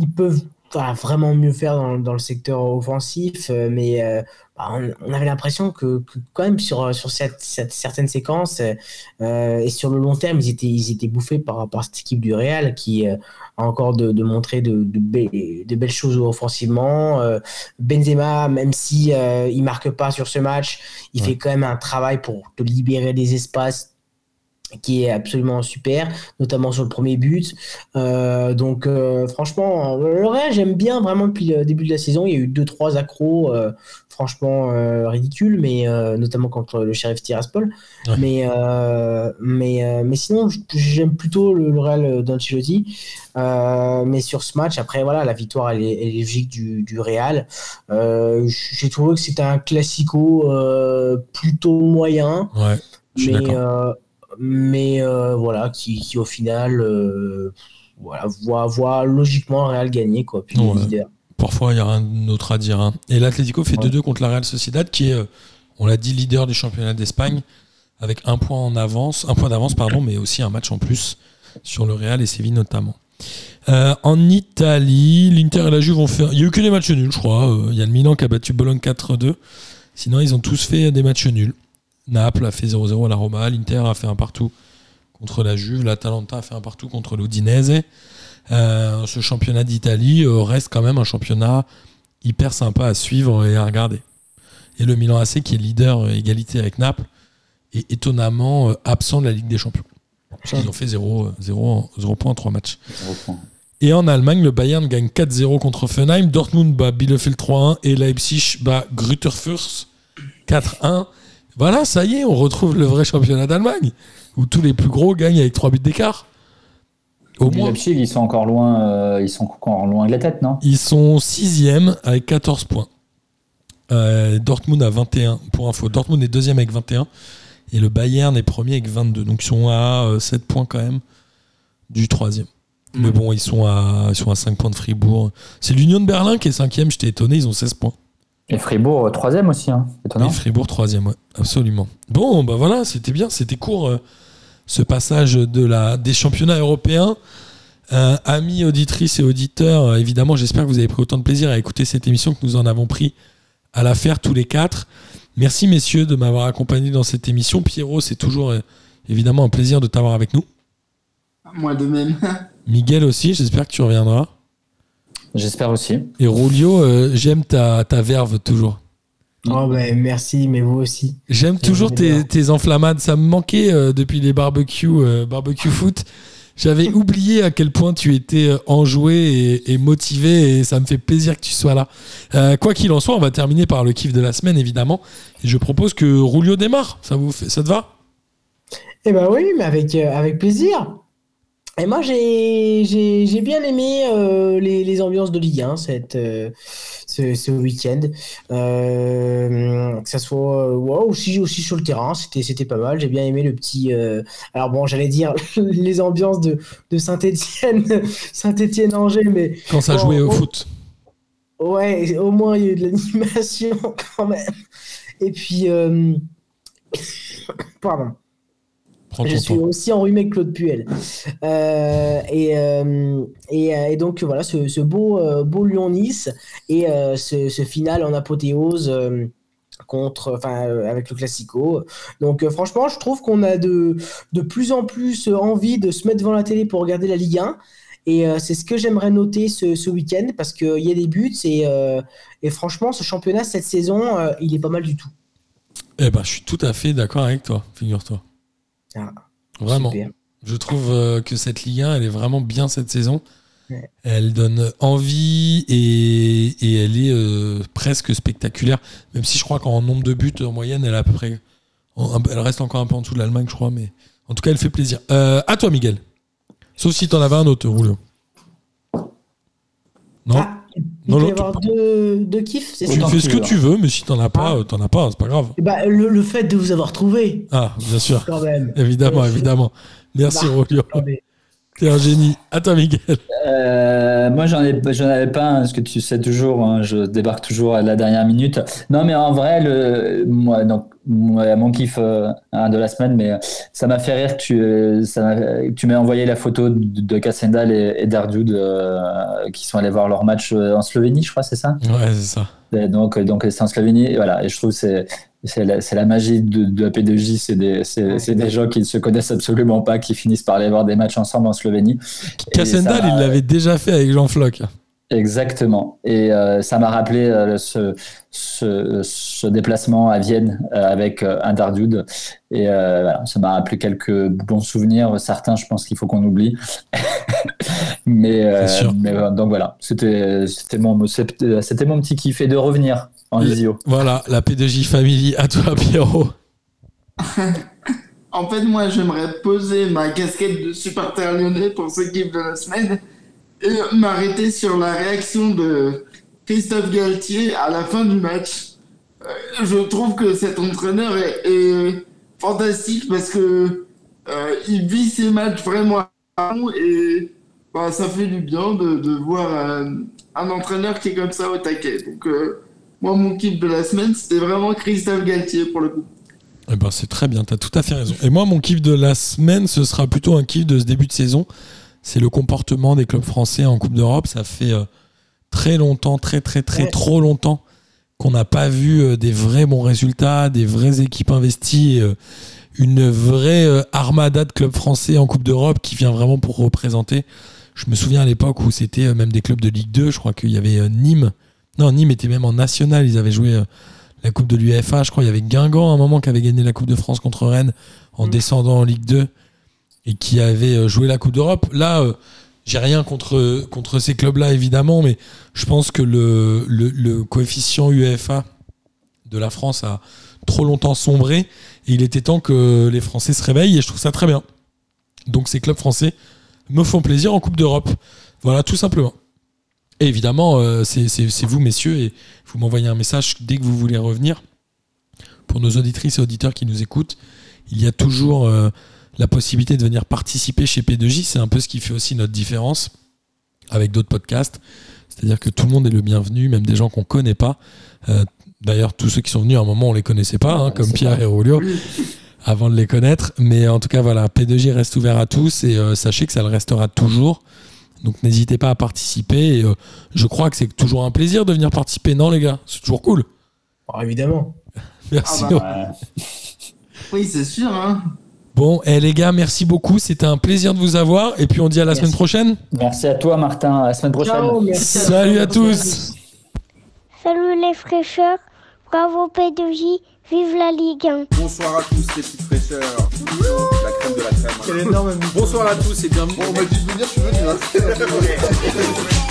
ils peuvent enfin, vraiment mieux faire dans, dans le secteur offensif. mais euh, bah, on, on avait l'impression que, que quand même sur, sur cette, cette- certaines séquences euh, et sur le long terme, ils étaient, ils étaient bouffés par, par cette équipe du Real qui euh, a encore de, de montrer de, de, be- de belles choses offensivement. Euh, Benzema, même si euh, il marque pas sur ce match, il Ouais. fait quand même un travail pour te libérer des espaces qui est absolument super, notamment sur le premier but. Euh, donc euh, franchement, le Real, j'aime bien vraiment depuis le début de la saison. Il y a eu deux trois accros, euh, franchement euh, ridicules, mais euh, notamment contre le Sheriff Tiraspol. Ouais. Mais euh, mais euh, mais sinon, j'aime plutôt le, le Real d'Ancelotti. Euh, mais sur ce match, après voilà, la victoire elle est, elle est logique du, du Real. Euh, J'ai trouvé que c'était un classico euh, plutôt moyen Ouais, mais euh, euh, voilà qui, qui au final euh, voilà voit, voit logiquement le Real gagner quoi puis Ouais. Parfois, il y a rien d'autre à dire. hein. Et l'Atlético fait Ouais. 2-2 contre la Real Sociedad, qui est, euh, on l'a dit, leader du championnat d'Espagne, avec un point en avance, un point d'avance, pardon, mais aussi un match en plus sur le Real et Séville notamment. Euh, en Italie, l'Inter et la Juve ont fait. Il n'y a eu que des matchs nuls, je crois. Euh, Il y a le Milan qui a battu Bologne 4-2. Sinon, ils ont tous fait des matchs nuls. Naples a fait 0-0 à la Roma. L'Inter a fait un partout contre la Juve. L'Atalanta a fait un partout contre l'Udinese. Euh, ce championnat d'Italie euh, reste quand même un championnat hyper sympa à suivre et à regarder. Et le Milan AC, qui est leader euh, égalité avec Naples, est étonnamment euh, absent de la Ligue des Champions. Qu'ils ont fait 0, 0, 0 points en 3 matchs. Et en Allemagne, le Bayern gagne 4-0 contre Offenheim, Dortmund bat Bielefeld 3-1 et Leipzig bat Grüterfürst 4-1. Voilà, ça y est, on retrouve le vrai championnat d'Allemagne, où tous les plus gros gagnent avec 3 buts d'écart. Au moins. Leipzig, ils sont encore loin, euh, ils sont encore loin de la tête, non? Ils sont sixième avec 14 points. Euh, Dortmund a 21. Pour info, Dortmund est deuxième avec 21. Et le Bayern est premier avec 22. Donc ils sont à euh, 7 points quand même du troisième. Mais bon, ils sont, à, ils sont à 5 points de Fribourg. C'est l'Union de Berlin qui est cinquième. J'étais étonné, ils ont 16 points. Et Fribourg, euh, troisième aussi, hein. étonnant. Et Fribourg troisième, ouais, absolument. Bon, bah voilà, c'était bien, c'était court euh, ce passage de la, des championnats européens. Euh, amis auditrices et auditeurs, euh, évidemment, j'espère que vous avez pris autant de plaisir à écouter cette émission que nous en avons pris à la faire tous les quatre. Merci messieurs de m'avoir accompagné dans cette émission. Pierrot, c'est toujours euh, évidemment un plaisir de t'avoir avec nous. Moi de même. Miguel aussi, j'espère que tu reviendras. J'espère aussi. Et Rolio, euh, j'aime ta, ta verve toujours. Oh, ben, merci, mais vous aussi. J'aime toujours tes, tes enflammades. Ça me manquait euh, depuis les barbecues, euh, barbecue foot. J'avais oublié à quel point tu étais euh, enjoué et, et motivé et ça me fait plaisir que tu sois là. Euh, quoi qu'il en soit, on va terminer par le kiff de la semaine évidemment. Et je propose que Roulio démarre. Ça, vous fait, ça te va? Eh ben oui, mais avec, avec plaisir. Et moi, j'ai bien aimé euh, les, les ambiances de Ligue 1 cette, euh, ce, ce week-end. Euh, que ça soit euh, aussi, aussi sur le terrain, c'était c'était pas mal. J'ai bien aimé le petit. euh, alors bon, j'allais dire les ambiances de, de Saint-Étienne, Saint-Étienne-Angers, mais Quand ça Bon, jouait au foot Ouais, au moins il y a eu de l'animation quand même. Et puis, euh, pardon, Prends je suis temps. aussi enrhumé avec Claude Puel. Euh, et, euh, et, euh, et donc voilà, ce, ce beau, euh, beau Lyon-Nice et euh, ce, ce final en apothéose. euh, contre, enfin, euh, avec le Classico. Donc, euh, franchement, je trouve qu'on a de, de plus en plus euh, envie de se mettre devant la télé pour regarder la Ligue 1. Et euh, c'est ce que j'aimerais noter ce, ce week-end parce qu'il y a des buts et, euh, et franchement, ce championnat cette saison, euh, il est pas mal du tout. Eh ben, je suis tout à fait d'accord avec toi, figure-toi. Ah, Vraiment. super. Je trouve euh, que cette Ligue 1, elle est vraiment bien cette saison. Ouais. Elle donne envie et, et elle est euh, presque spectaculaire. Même si je crois qu'en nombre de buts en moyenne, elle est à peu près. Elle reste encore un peu en dessous de l'Allemagne, je crois, mais en tout cas, elle fait plaisir. Euh, à toi, Miguel. Sauf si t'en avais un autre, Roulio. Non? Ah, il Non, peut y avoir deux, deux kiffs, c'est Tu ça fais ce que tu veux, mais si t'en as pas, Ah. t'en as pas, c'est pas grave. Eh ben, le, le fait de vous avoir trouvé, Ah, bien sûr. quand même. Évidemment, évidemment. Merci, Bah. Attendez. T'es un génie. À toi, Miguel. Euh, moi, j'en ai, j'en avais pas, hein, parce que tu sais toujours, hein, je débarque toujours à la dernière minute. Non, mais en vrai, le, moi, donc, moi, mon kiff euh, hein, de la semaine, mais euh, ça m'a fait rire que tu, euh, ça tu m'aies envoyé la photo de, de Cassendal et, et Dardoud euh, qui sont allés voir leur match en Slovénie, je crois, c'est ça? Ouais, c'est ça. Donc, donc c'est en Slovénie, et voilà. Et je trouve que c'est c'est la, magie de, de la P2J, c'est des, c'est, des gens qui ne se connaissent absolument pas, qui finissent par aller voir des matchs ensemble en Slovénie. Cassendal, il l'avait déjà fait avec Jean Floch. Exactement. Et euh, ça m'a rappelé euh, ce, ce, ce déplacement à Vienne euh, avec euh, un Dardoud. Et euh, voilà, ça m'a rappelé quelques bons souvenirs. Certains, je pense qu'il faut qu'on oublie. mais euh, C'est sûr. mais euh, donc voilà, c'était c'était mon, c'était mon petit kiff et de revenir en visio. Voilà, la P2J Family. À toi, Pierrot. En fait, moi, j'aimerais poser ma casquette de supporter lyonnais pour ce kiff de la semaine et m'arrêter sur la réaction de Christophe Galtier à la fin du match. Euh, je trouve que cet entraîneur est, fantastique parce que euh, il vit ses matchs vraiment et bah, ça fait du bien de, de voir un, entraîneur qui est comme ça au taquet. Donc, euh, moi, mon kiff de la semaine, c'était vraiment Christophe Galtier pour le coup. Eh ben, c'est très bien, t'as tout à fait raison. Et moi, mon kiff de la semaine, ce sera plutôt un kiff de ce début de saison. C'est le comportement des clubs français en Coupe d'Europe. Ça fait euh, très longtemps, très, très, très, Ouais. trop longtemps qu'on n'a pas vu euh, des vrais bons résultats, des vraies équipes investies, euh, une vraie armada de clubs français en Coupe d'Europe qui vient vraiment pour représenter. Je me souviens à l'époque où c'était même des clubs de Ligue 2. Je crois qu'il y avait Nîmes. Non, Nîmes était même en national. Ils avaient joué la Coupe de l'UEFA. Je crois qu'il y avait Guingamp à un moment qui avait gagné la Coupe de France contre Rennes en Mm. descendant en Ligue 2 et qui avait euh, joué la Coupe d'Europe. Là, euh, j'ai rien contre, contre ces clubs-là, évidemment, mais je pense que le, le, coefficient UEFA de la France a trop longtemps sombré et il était temps que les Français se réveillent et je trouve ça très bien. Donc ces clubs français me font plaisir en Coupe d'Europe. Voilà, tout simplement. Et évidemment, euh, c'est vous, messieurs, et vous m'envoyez un message dès que vous voulez revenir. Pour nos auditrices et auditeurs qui nous écoutent, il y a toujours la possibilité de venir participer chez P2J. C'est un peu ce qui fait aussi notre différence avec d'autres podcasts. C'est-à-dire que tout le monde est le bienvenu, même des gens qu'on connaît pas. Euh, D'ailleurs, tous ceux qui sont venus à un moment, on les connaissait pas, hein, comme Pierre et Aurelio, avant de les connaître. Mais en tout cas, voilà, P2J reste ouvert à tous et euh, sachez que ça le restera toujours. Donc n'hésitez pas à participer. Et, euh, je crois que c'est toujours un plaisir de venir participer, non les gars C'est toujours cool. Oh, évidemment. Merci. Ah bah. Oui, c'est sûr. Hein. Bon, et les gars, merci beaucoup. C'était un plaisir de vous avoir. Et puis on dit à la Merci. semaine prochaine. Merci à toi, Martin. À la semaine prochaine. Ciao, merci Salut à tous. Salut les fraîcheurs, bravo P2J, vive la Ligue 1. Bonsoir à tous les petites fraîcheurs. La crème de la crème. Quel énorme Bonsoir à tous et bienvenue. Bon, on m'a dit de venir, je suis venu. Hein.